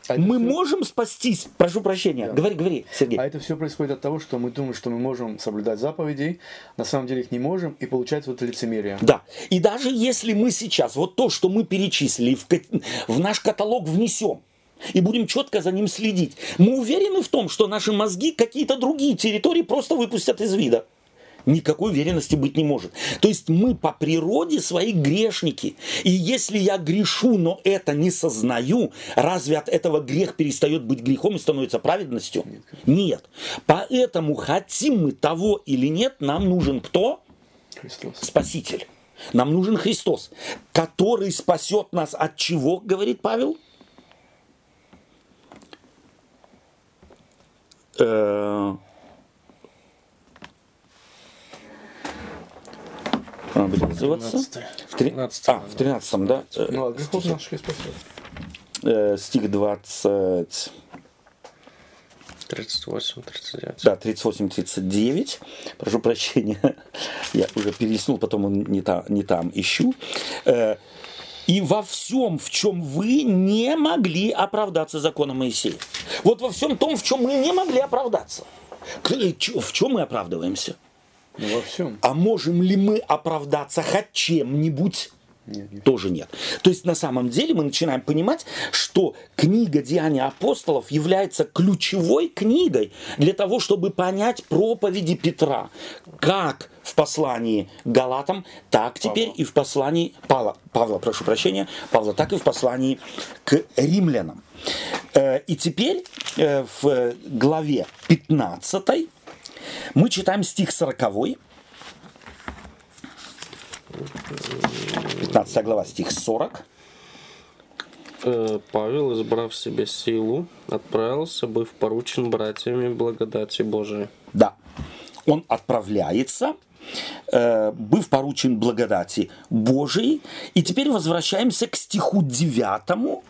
а мы все... можем спастись, прошу прощения, да. говори, говори, Сергей. А это все происходит от того, что мы думаем, что мы можем соблюдать заповеди, на самом деле их не можем, и получается вот лицемерие. Да, и даже если мы сейчас вот то, что мы перечислили, в, в наш каталог внесем, и будем четко за ним следить. Мы уверены в том, что наши мозги какие-то другие территории просто выпустят из вида. Никакой уверенности быть не может. То есть мы по природе свои грешники. И если я грешу, но это не сознаю, разве от этого грех перестает быть грехом и становится праведностью? Нет. нет. Поэтому хотим мы того или нет, нам нужен кто? Христос. Спаситель. Нам нужен Христос, который спасет нас от чего, говорит Павел? Э, она будет называться? В 13. А, в 13, да? Ну, а грехов наших спасет. Э, стих 20... 38, 39. Да, 38, 39. Прошу прощения, я уже перелистнул, потом он не, та, не там ищу. Э, и во всем, в чем вы не могли оправдаться законом Моисея. Вот во всем том, в чем мы не могли оправдаться. Э, в чем мы оправдываемся? Ну, во всем. А можем ли мы оправдаться хоть чем-нибудь? Нет, нет. Тоже нет. То есть на самом деле мы начинаем понимать, что книга Деяния апостолов является ключевой книгой для того, чтобы понять проповеди Петра. Как в послании Галатам, так теперь Павла. и в послании Павла, Павла, прошу прощения, Павла, так и в послании к римлянам. Э, и теперь э, в главе 15 мы читаем стих 40 15 глава, стих 40. Э, Павел, избрав себе силу, отправился, быв поручен братьями благодати Божией. Да, он отправляется, э, быв поручен благодати Божией. И теперь возвращаемся к стиху 9.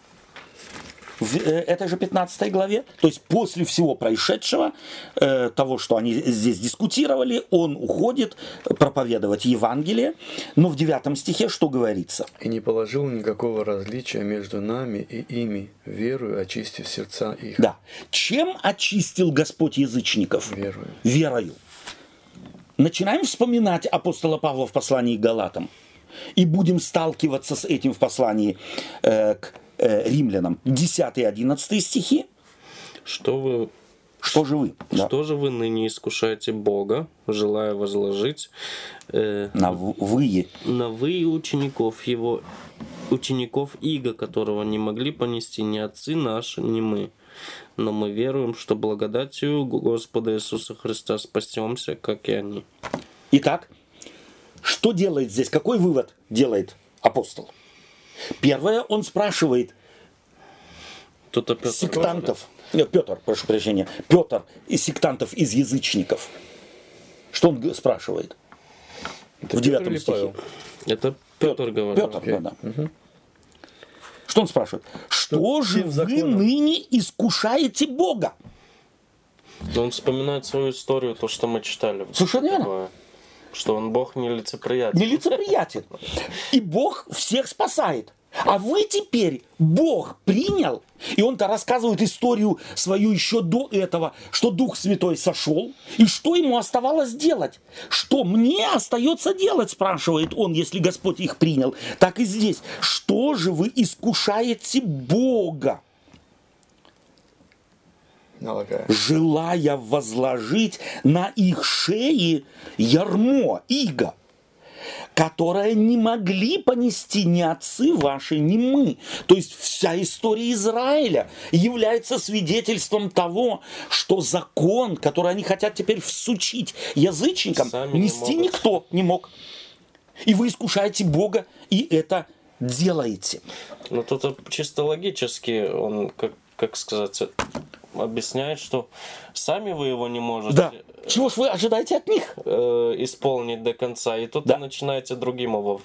В э, этой же 15 главе. То есть после всего происшедшего, э, того, что они здесь дискутировали, он уходит проповедовать Евангелие. Но в 9 стихе что говорится? «И не положил никакого различия между нами и ими, верую очистив сердца их». Да. Чем очистил Господь язычников? Верою. Верою. Начинаем вспоминать апостола Павла в послании к Галатам. И будем сталкиваться с этим в послании э, к э, римлянам. 10 и 11 стихи. Что вы Что же вы? Да. Что же вы ныне искушаете Бога, желая возложить э, На вы. на вы учеников его, учеников Иго, которого не могли понести ни отцы наши, ни мы. Но мы веруем, что благодатью Господа Иисуса Христа спасемся, как и они. Итак, что делает здесь? Какой вывод делает апостол? Первое, он спрашивает опять сектантов, Нет, Петр, прошу прощения, Петр из сектантов, из язычников. Что он спрашивает? Это в Петр девятом стихе. Павел? Это Петр говорит. Петр, да, да. Что он спрашивает? Что же тем вы законом? ныне искушаете Бога? Он вспоминает свою историю, то, что мы читали. Совершенно верно. Что он Бог нелицеприятен. Нелицеприятен. И Бог всех спасает. А вы теперь, Бог принял, и он-то рассказывает историю свою еще до этого, что Дух Святой сошел, и что ему оставалось делать? Что мне остается делать, спрашивает он, если Господь их принял. Так и здесь. Что же вы искушаете Бога? Налагая. желая возложить на их шеи ярмо, иго, которое не могли понести ни отцы ваши, ни мы. То есть вся история Израиля является свидетельством того, что закон, который они хотят теперь всучить язычникам, Сами не нести могут. никто не мог. И вы искушаете Бога, и это делаете. Ну тут чисто логически он, как, как сказать, объясняет, что сами вы его не можете Да. Чего ж вы ожидаете от них? э, исполнить до конца, и тут Да. вы начинаете другим его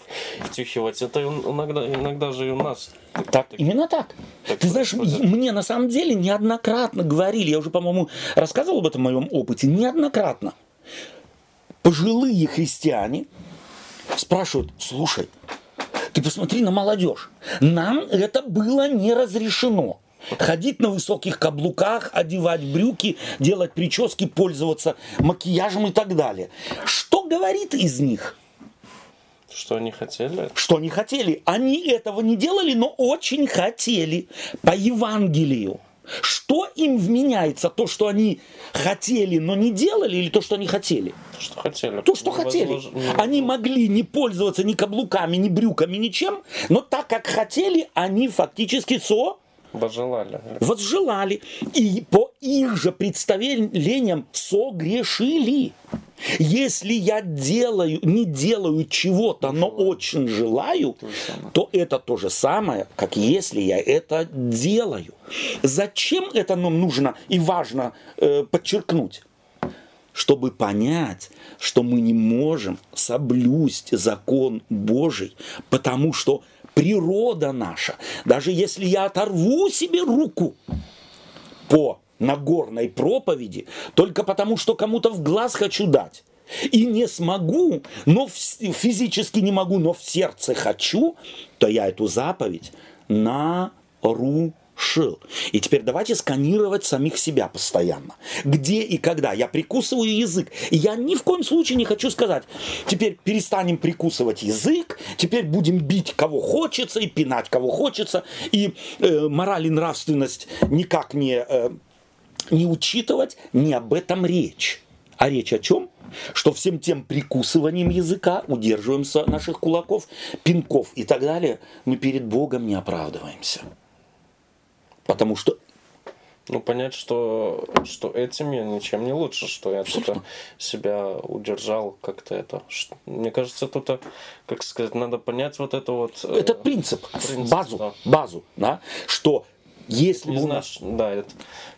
втюхивать. Это иногда, иногда же и у нас. Так, именно так. так Ты знаешь, происходит. мне на самом деле неоднократно говорили, я уже, по-моему, рассказывал об этом моем опыте, неоднократно. Пожилые христиане спрашивают, слушай, ты посмотри на молодежь. Нам это было не разрешено. Ходить на высоких каблуках, одевать брюки, делать прически, пользоваться макияжем и так далее. Что говорит из них? Что они хотели? Что они хотели? Они этого не делали, но очень хотели по Евангелию. Что им вменяется? То, что они хотели, но не делали, или то, что они хотели? Что хотели? То, что хотели. Они могли не пользоваться ни каблуками, ни брюками, ничем, но так как хотели, они фактически со Возжелали. возжелали. И по их же представлениям согрешили. Если я делаю, не делаю чего-то, но очень желаю, то это то же самое, как если я это делаю. Зачем это нам нужно и важно э, подчеркнуть? чтобы понять, что мы не можем соблюсть закон Божий, потому что природа наша, даже если я оторву себе руку по Нагорной проповеди, только потому что кому-то в глаз хочу дать, и не смогу, но в- физически не могу, но в сердце хочу, то я эту заповедь нарушил. И теперь давайте сканировать самих себя постоянно. Где и когда я прикусываю язык. И я ни в коем случае не хочу сказать, теперь перестанем прикусывать язык, теперь будем бить кого хочется и пинать кого хочется, и э, мораль и нравственность никак не, э, не учитывать, не об этом речь. А речь о чем? Что всем тем прикусыванием языка, удерживаемся наших кулаков, пинков и так далее, мы перед Богом не оправдываемся. Потому что Ну, понять, что, что этим я ничем не лучше, что я тут себя удержал как-то это. Мне кажется, тут, а, как сказать, надо понять вот это вот... э, этот принцип, принцип, базу, да. базу, да, что если Не нас- значит, да, это,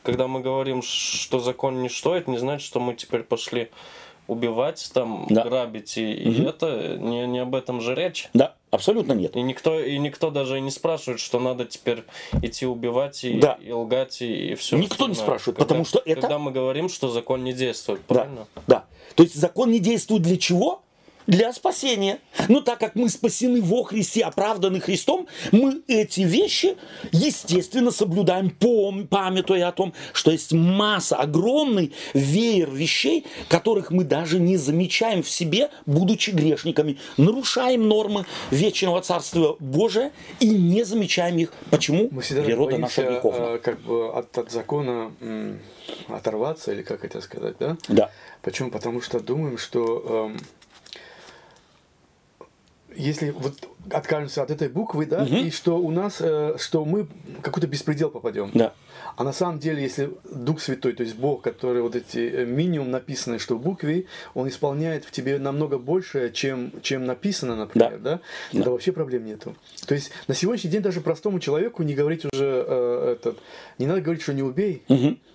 когда мы говорим, что закон ничто, это не значит, что мы теперь пошли убивать, там, Да. грабить и, и это, не, не об этом же речь. Да, абсолютно нет. И никто, и никто даже не спрашивает, что надо теперь идти убивать и, Да. и лгать и, и все. Никто не спрашивает, потому что это- Когда мы говорим, что закон не действует, Да, правильно? да. То есть закон не действует для чего? Для спасения. Но так как мы спасены во Христе, оправданы Христом, мы эти вещи, естественно, соблюдаем, пом- памятуя о том, что есть масса, огромный веер вещей, которых мы даже не замечаем в себе, будучи грешниками. Нарушаем нормы вечного Царства Божия и не замечаем их. Почему? Мы всегда Природа наша боимся греховна. э, как бы от, от закона оторваться, или как это сказать, да? Да. Почему? Потому что думаем, что эм, если вот откажемся от этой буквы, да, и что у нас, э, что мы в какой-то беспредел попадем. Да. А на самом деле, если Дух Святой, то есть Бог, который вот эти э, минимум написанные, что в букве, он исполняет в тебе намного больше, чем, чем написано, например, да, тогда вообще проблем нету. То есть на сегодняшний день даже простому человеку не говорить уже э, этот, не надо говорить, что не убей.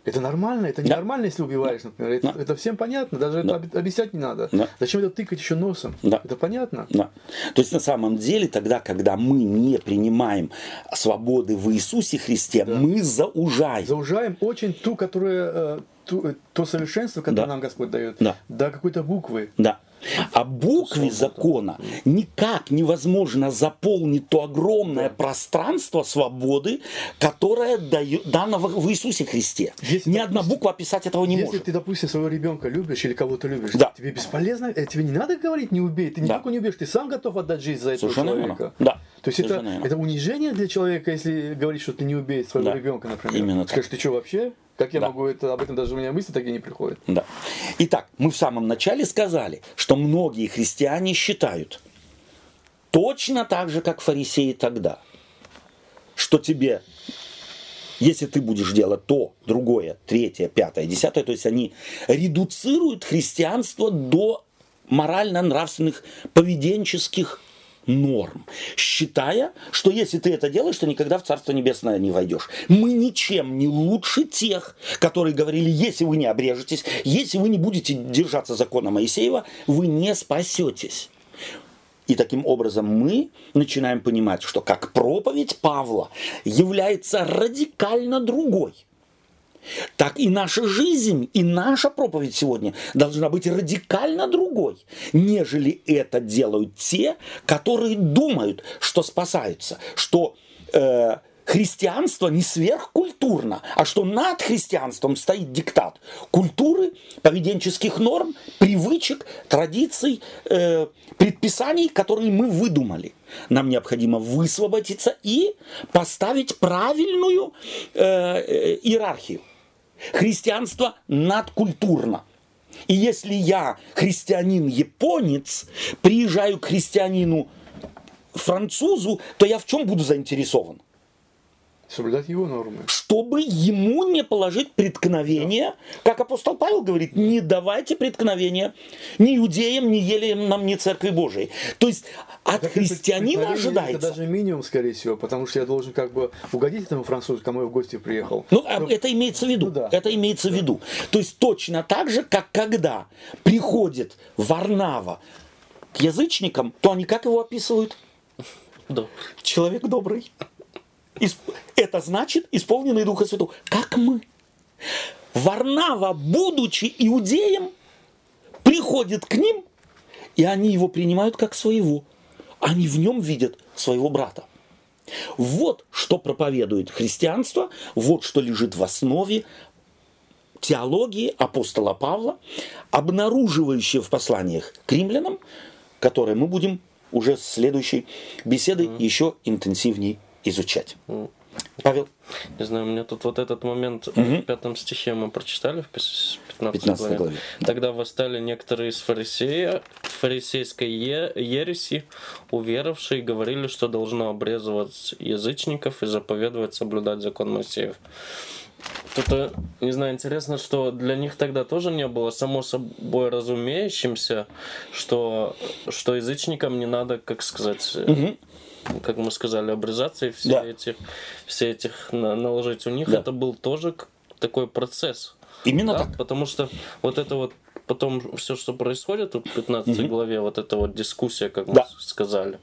Это нормально, это Да. нормально, если убиваешь, например. Это, Да. это всем понятно, даже Да. это об- объяснять не надо. Да. Зачем это тыкать еще носом? Да. Это понятно. Да. То есть на самом деле тогда, когда мы не принимаем свободы в Иисусе Христе, мы заужаем. Заужаем очень ту, которая э, ту- э, то совершенство, которое Да. нам Господь дает, Да. до какой-то буквы. Да. А букве закона никак невозможно заполнить то огромное пространство свободы, которое дает, дано в Иисусе Христе. Если, Ни одна буква описать этого не Если может. ты, допустим, своего ребенка любишь или кого-то любишь, Да. тебе бесполезно, э, тебе не надо говорить не убей, ты Да. никого не убьешь, ты сам готов отдать жизнь за этого Совершенно человека. верно. Да. То есть это, верно. это унижение для человека, если говорить, что ты не убей своего Да. ребенка, например. Именно так. Скажешь, ты что вообще? Как я Да. могу это, об этом даже у меня мысли такие не приходят. Да. Итак, мы в самом начале сказали, что многие христиане считают точно так же, как фарисеи тогда, что тебе, если ты будешь делать то, другое, третье, пятое, десятое, то есть они редуцируют христианство до морально-нравственных поведенческих норм, считая, что если ты это делаешь, то никогда в Царство Небесное не войдешь. Мы ничем не лучше тех, которые говорили, если вы не обрежетесь, если вы не будете держаться закона Моисеева, вы не спасетесь. И таким образом мы начинаем понимать, что как проповедь Павла является радикально другой так и наша жизнь, и наша проповедь сегодня должна быть радикально другой, нежели это делают те, которые думают, что спасаются, что э, христианство не сверхкультурно, а что над христианством стоит диктат культуры, поведенческих норм, привычек, традиций, э, предписаний, которые мы выдумали. Нам необходимо высвободиться и поставить правильную э, э, иерархию. Христианство надкультурно. И если я христианин-японец, приезжаю к христианину-французу, то я в чем буду заинтересован? Соблюдать его нормы. чтобы ему не положить преткновение, как апостол Павел говорит, не давайте преткновения ни иудеям, ни елеям, ни церкви Божией. То есть от Так христианина это ожидается. даже минимум, скорее всего, потому что я должен как бы угодить этому французу, кому я в гости приехал. Ну, а это имеется в виду. Ну да. Это имеется в виду. То есть точно так же, как когда приходит Варнава к язычникам, то они как его описывают? Да. Человек добрый. Это значит исполненный Духа Святого. Как мы. Варнава, будучи иудеем, приходит к ним, и они его принимают как своего. Они в нем видят своего брата. Вот что проповедует христианство, вот что лежит в основе теологии апостола Павла, обнаруживающее в посланиях к римлянам, которые мы будем уже с следующей беседы еще интенсивнее изучать. Павел, Не знаю, у меня тут вот этот момент в пятом стихе мы прочитали в пис- 15, 15 главе. главе. Тогда восстали некоторые из фарисея, фарисейской е- ереси, уверовавшие, говорили, что должно обрезывать язычников и заповедовать соблюдать закон Моисеев. Тут, э, не знаю, интересно, что для них тогда тоже не было само собой разумеющимся, что, что язычникам не надо, как сказать, э, как мы сказали, обрезаться и все Да. этих, все этих на- наложить. У них Да. это был тоже такой процесс. именно да, так. Потому что вот это вот потом все, что происходит тут в 15 Мгм. главе, вот эта вот дискуссия, как мы Да. сказали,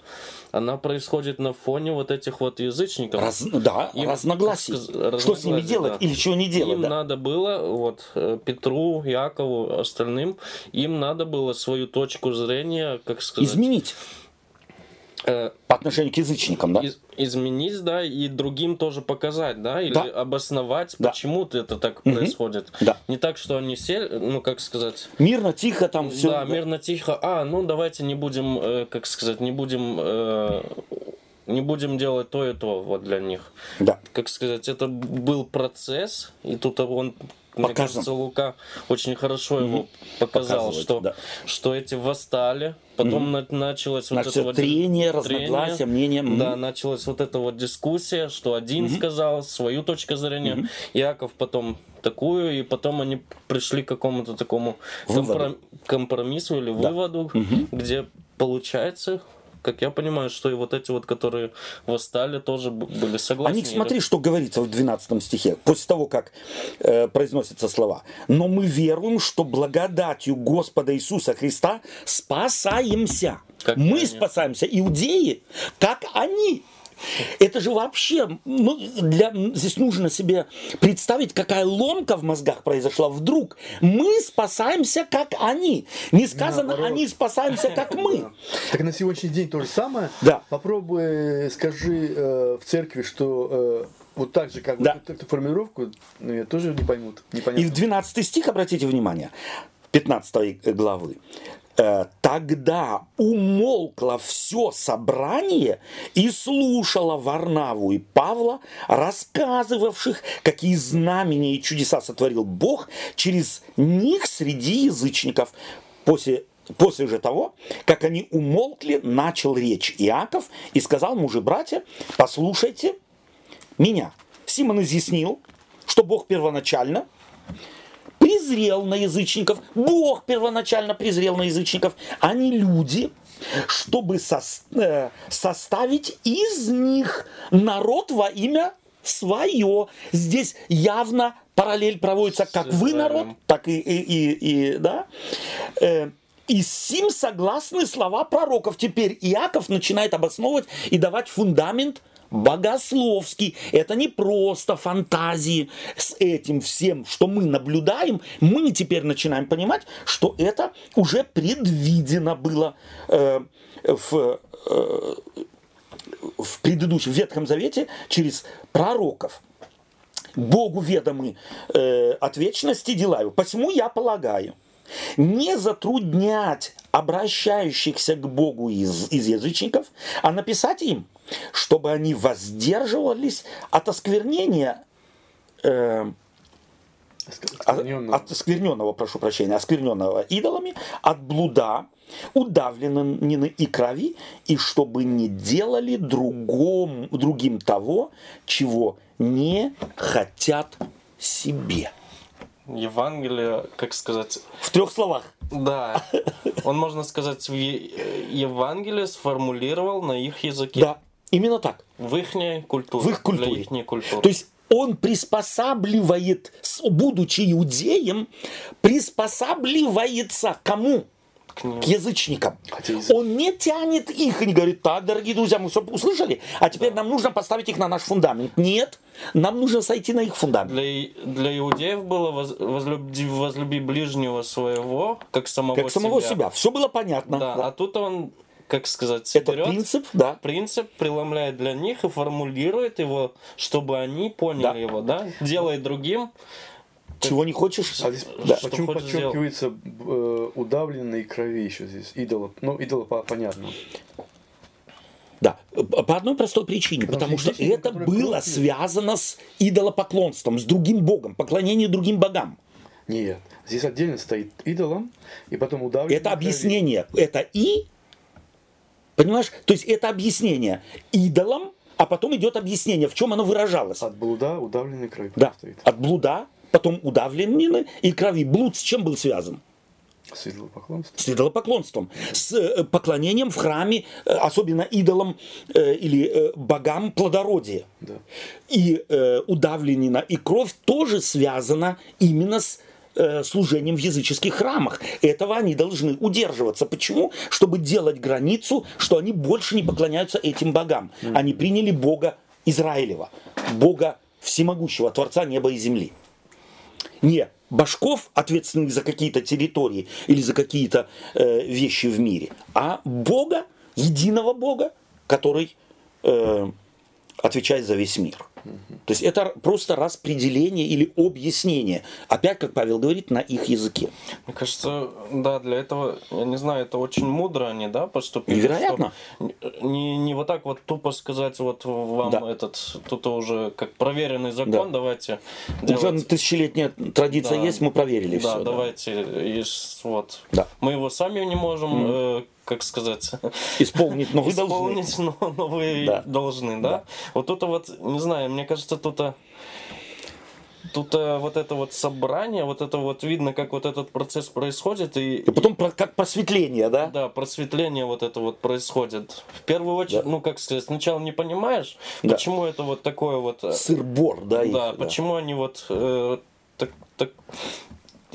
она происходит на фоне вот этих вот язычников. Раз- да, Им, разногласий. сказать, Что с ними разногласий, делать да. или чего не делать, Им да. надо было, вот, э, Петру, Якову, остальным, им надо было свою точку зрения, как сказать, Изменить по отношению к язычникам, да? из- изменить, да, и другим тоже показать, да, или Да. обосновать, Да. почему это так Мгм. происходит. Да. Не так, что они сели, ну, как сказать, Мирно, тихо там все. да, мирно, тихо, а, ну, давайте не будем, э, как сказать, не будем, э, не будем делать то и то вот для них. Да. Как сказать, это был процесс, и тут он, мне Показан. кажется, Лука очень хорошо его показал, что, да. что эти восстали, потом на- началось вот Значит, это вот трение, разногласия, мнения. Мгм. да, началась вот эта вот дискуссия, что один сказал свою точку зрения, Яков потом такую, и потом они пришли к какому-то такому Выводу. компро- компромиссу или Да. выводу, где получается, как я понимаю, что и вот эти вот, которые восстали, тоже были согласны. Они, смотри, что говорится в 12 стихе, после того, как э, произносятся слова. «Но мы веруем, что благодатью Господа Иисуса Христа спасаемся». Как мы они. спасаемся, иудеи, как они. Это же вообще, ну, для, здесь нужно себе представить, какая ломка в мозгах произошла. Вдруг мы спасаемся, как они. Не сказано, Наоборот. они спасаемся, как мы. Так на сегодняшний день то же самое. Да. Попробуй э, скажи э, в церкви, что э, вот так же, как Да. вот эту формулировку, ну, я тоже не поймут. И Непонятно. в 12 стих, обратите внимание, 15 главы. «Э, Тогда умолкло все собрание и слушало Варнаву и Павла, рассказывавших, какие знамения и чудеса сотворил Бог через них среди язычников. После После же того, как они умолкли, начал речь Иаков и сказал мужи братья, послушайте меня. Симон изъяснил, что Бог первоначально презрел на язычников. Бог первоначально презрел на язычников. Они люди, чтобы сос- э, составить из них народ во имя свое. Здесь явно параллель проводится как вы народ, так и, и, и, и, да. Э, и с сим согласны слова пророков. Теперь Иаков начинает обосновывать и давать фундамент богословский. Это не просто фантазии с этим всем, что мы наблюдаем. Мы теперь начинаем понимать, что это уже предвидено было э, в, э, в предыдущем Ветхом Завете через пророков. Богу ведомы э, от вечности дела его. Посему я полагаю, не затруднять обращающихся к Богу из, из язычников, а написать им, чтобы они воздерживались от осквернения э, от оскверненного, прошу прощения, оскверненного идолами, от блуда, удавленной и крови, и чтобы не делали другом, другим того, чего не хотят себе. Евангелие, как сказать, В трех словах. да, он, можно сказать, в Е- Евангелие сформулировал на их языке. Да, именно так. В их культуре. В их культуре. Для ихней культуры. То есть он приспосабливает, будучи иудеем, приспосабливается к кому? К ним. К язычникам. Язык- Он не тянет их и не говорит, так, дорогие друзья, мы все услышали, а теперь нам нужно поставить их на наш фундамент. Нет, нам нужно сойти на их фундамент. Для, для иудеев было воз- возлюби, возлюби ближнего своего, как самого Как самого себя. себя. Все было понятно. Да, Да. а тут он, как сказать, Это берет принцип, да. принцип, преломляет для них и формулирует его, чтобы они поняли Да. его, да? Делает другим. Чего не хочешь? А здесь Да. Почему хочешь подчеркивается э, удавленной крови еще здесь? Идола. Ну, идола по- понятно. Да, по одной простой причине, потому, Потому что что язычник, это было пьет. связано с идолопоклонством, с другим богом, поклонением другим богам. Нет. Здесь отдельно стоит идолом, и потом удавленной Это крови. объяснение, это и, понимаешь, то есть это объяснение идолам, а потом идет объяснение, в чем оно выражалось. От блуда удавленной крови Да, стоит. от блуда, потом удавленины и крови. Блуд с чем был связан? С идолопоклонством. С идолопоклонством, с поклонением в храме, э, особенно идолам э, или э, богам плодородия. Да. И удавленина и кровь тоже связана именно с э, служением в языческих храмах. Этого они должны удерживаться. Почему? Чтобы делать границу, что они больше не поклоняются этим богам. Они приняли Бога Израилева, Бога всемогущего, Творца неба и земли. Не башков, ответственных за какие-то территории или за какие-то э, вещи в мире, а Бога, единого Бога, который э, отвечает за весь мир. То есть это просто распределение или объяснение. Опять, как Павел говорит, на их языке. Мне кажется, да, для этого, я не знаю, это очень мудро они, да, поступили. Невероятно. Не, не вот так вот тупо сказать, вот вам Да. этот, тут уже как проверенный закон, Да. давайте Уже делать. тысячелетняя традиция Да. есть, мы проверили Да, все. давайте, и вот. Да. Мы его сами не можем, э, как сказать, Исполнить, но вы должны. исполнить, но, но вы Да. должны, да? Да. Вот тут вот, не знаю, мне кажется, тут а, тут а, вот это вот собрание, вот это вот видно, как вот этот процесс происходит, и, И потом про- как просветление, да? да, просветление вот это вот происходит. В первую очередь, Да. ну как сказать, сначала не понимаешь, Да. почему это вот такое вот. э, Сыр-бор, да? их, да, почему они вот э, так, так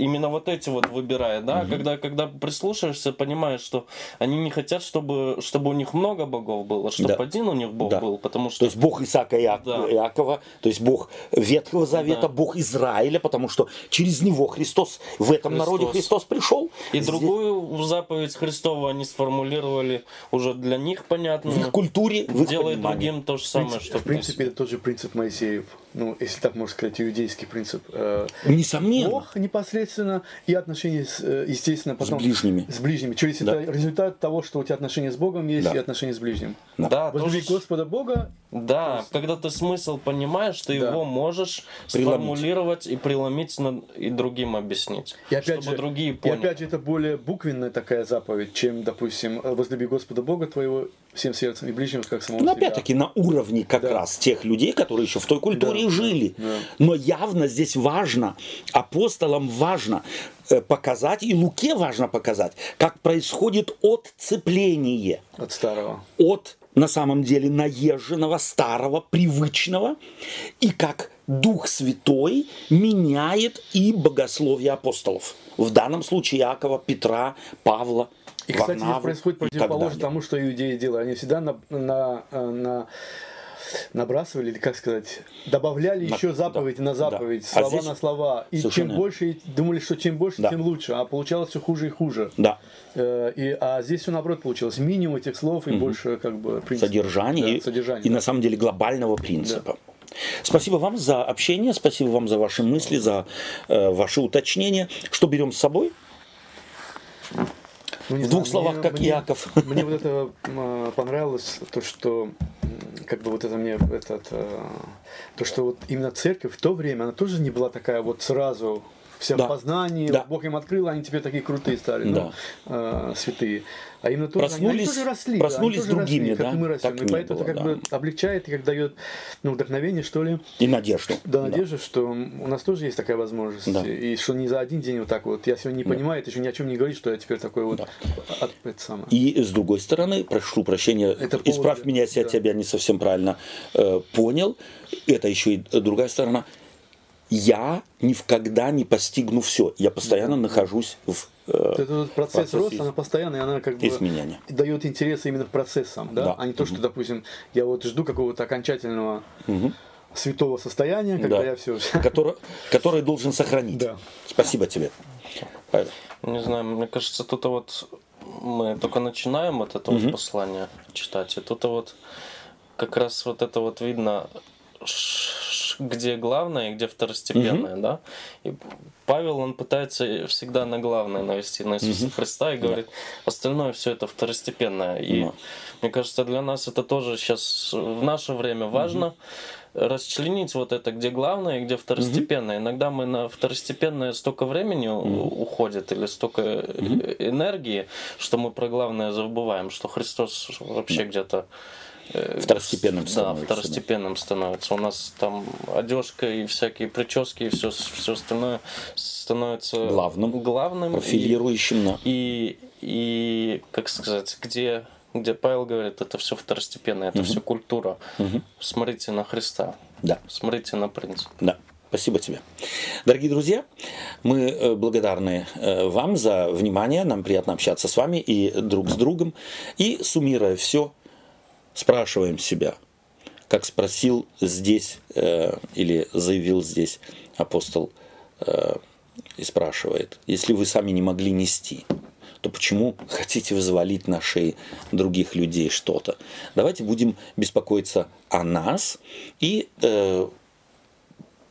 именно вот эти вот выбирают, да? Когда, когда прислушаешься, понимаешь, что они не хотят, чтобы, чтобы у них много богов было, чтобы Да. один у них бог Да. был, потому что То есть Бог Исаака и Иак- Да. Иакова, то есть Бог Ветхого Завета, Да. Бог Израиля, потому что через него Христос, в этом Христос. народе Христос пришел. и Здесь- другую заповедь Христову они сформулировали уже для них понятно. в их культуре, в их Делай понимании. другим то же самое, принцип- что в принципе, это тот же принцип Моисеев. Ну, если так можно сказать, иудейский принцип. Э, Несомненно. Бог непосредственно и отношения, с, э, естественно, потом... ближними. С ближними. То есть Да. это результат того, что у тебя отношения с Богом есть Да. и отношения с ближним. Да, Возлюби тоже- Господа Бога, Да, когда ты смысл понимаешь, ты Да. его можешь Преломить. сформулировать и преломить на- и другим объяснить. и опять, чтобы же, другие и поняли. опять же, это более буквенная такая заповедь, чем, допустим, возлюби Господа Бога твоего всем сердцем и ближнего, как самого Ну, опять-таки, на уровне как Да. раз тех людей, которые еще в той культуре да, жили. да. Но явно здесь важно, апостолам важно э, показать, и Луке важно показать, как происходит отцепление От старого. от на самом деле наезженного, старого, привычного, и как Дух Святой меняет и богословие апостолов. В данном случае Иакова, Петра, Павла, И, кстати, здесь происходит противоположно тому, что иудеи делали. Они всегда на, на, э, на- набрасывали, или как сказать, добавляли На- еще заповедь да, на да. заповедь, А слова здесь на слова. И совершенно чем больше, думали, что чем больше, Да. тем лучше. А получалось все хуже и хуже. Да. Э, И, а здесь все наоборот получилось. Минимум этих слов и больше как бы принцип. содержания Да, и, содержание, и да. на самом деле глобального принципа. Спасибо вам за общение, спасибо вам за ваши мысли, за э, ваши уточнения. Что берем с собой? Ну, В двух знаю, словах, мне- как мне- Яков. Мне вот это м, понравилось, то, что как бы вот это мне этот, э, то, что вот именно церковь в то время, она тоже не была такая вот сразу вся Да. в познании, Да. Бог им открыл, они теперь такие крутые стали, ну, Да. э, святые. А именно тоже, Проснулись- они, тоже росли, проснулись они тоже другими, росли, да? как и мы растем. И поэтому было, это как да. бы облегчает и как дает ну, вдохновение, что ли, И надежду. да, надежда, что у нас тоже есть такая возможность. Да. И что не за один день вот так вот. Я сегодня не понимаю, это еще ни о чем не говорит, что я теперь такой вот Да. от, это самое. И с другой стороны, прошу прощения, Это повод исправь для- меня, если я да. тебя не совсем правильно э, понял. Это еще и другая сторона. Я никогда не постигну все. Я постоянно нахожусь в э, Этот процесс процессе роста, она постоянная, и она как бы изменения. дает интерес именно процессам, да? Да. а не то, что, допустим, я вот жду какого-то окончательного святого состояния, когда Да. я все. который, который должен сохранить. Да. Спасибо тебе. Павел. Не знаю, мне кажется, тут вот мы только начинаем вот это вот послание читать, и тут вот как раз вот это вот видно, ш- где главное и где второстепенное, да? И Павел, он пытается всегда на главное навести, на Иисуса Христа, и говорит, остальное все это второстепенное. И Да. мне кажется, для нас это тоже сейчас в наше время важно расчленить вот это, где главное и где второстепенное. Иногда мы на второстепенное столько времени у- уходит или столько э, энергии, что мы про главное забываем, что Христос вообще где-то Второстепенным да, становится, да. второстепенным становится. У нас там одежка и всякие прически и все, все остальное становится Главным. главным и- Профилирующим на... и, и как сказать, где, где Павел говорит, это все второстепенно, это все культура. Смотрите на Христа, Да, смотрите на принца. да. Спасибо тебе. Дорогие друзья, мы э, благодарны э, вам за внимание. Нам приятно общаться с вами и друг с другом. И суммируя все, спрашиваем себя, как спросил здесь э, или заявил здесь апостол и спрашивает, если вы сами не могли нести, то почему хотите взвалить на шеи других людей что-то? Давайте будем беспокоиться о нас и э,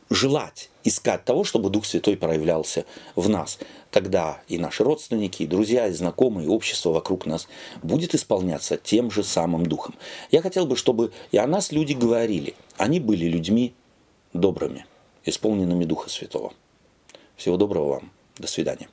желать, искать того, чтобы Дух Святой проявлялся в нас. Тогда и наши родственники, и друзья, и знакомые, и общество вокруг нас будет исполняться тем же самым Духом. Я хотел бы, чтобы и о нас люди говорили. Они были людьми добрыми, исполненными Духа Святого. Всего доброго вам. До свидания.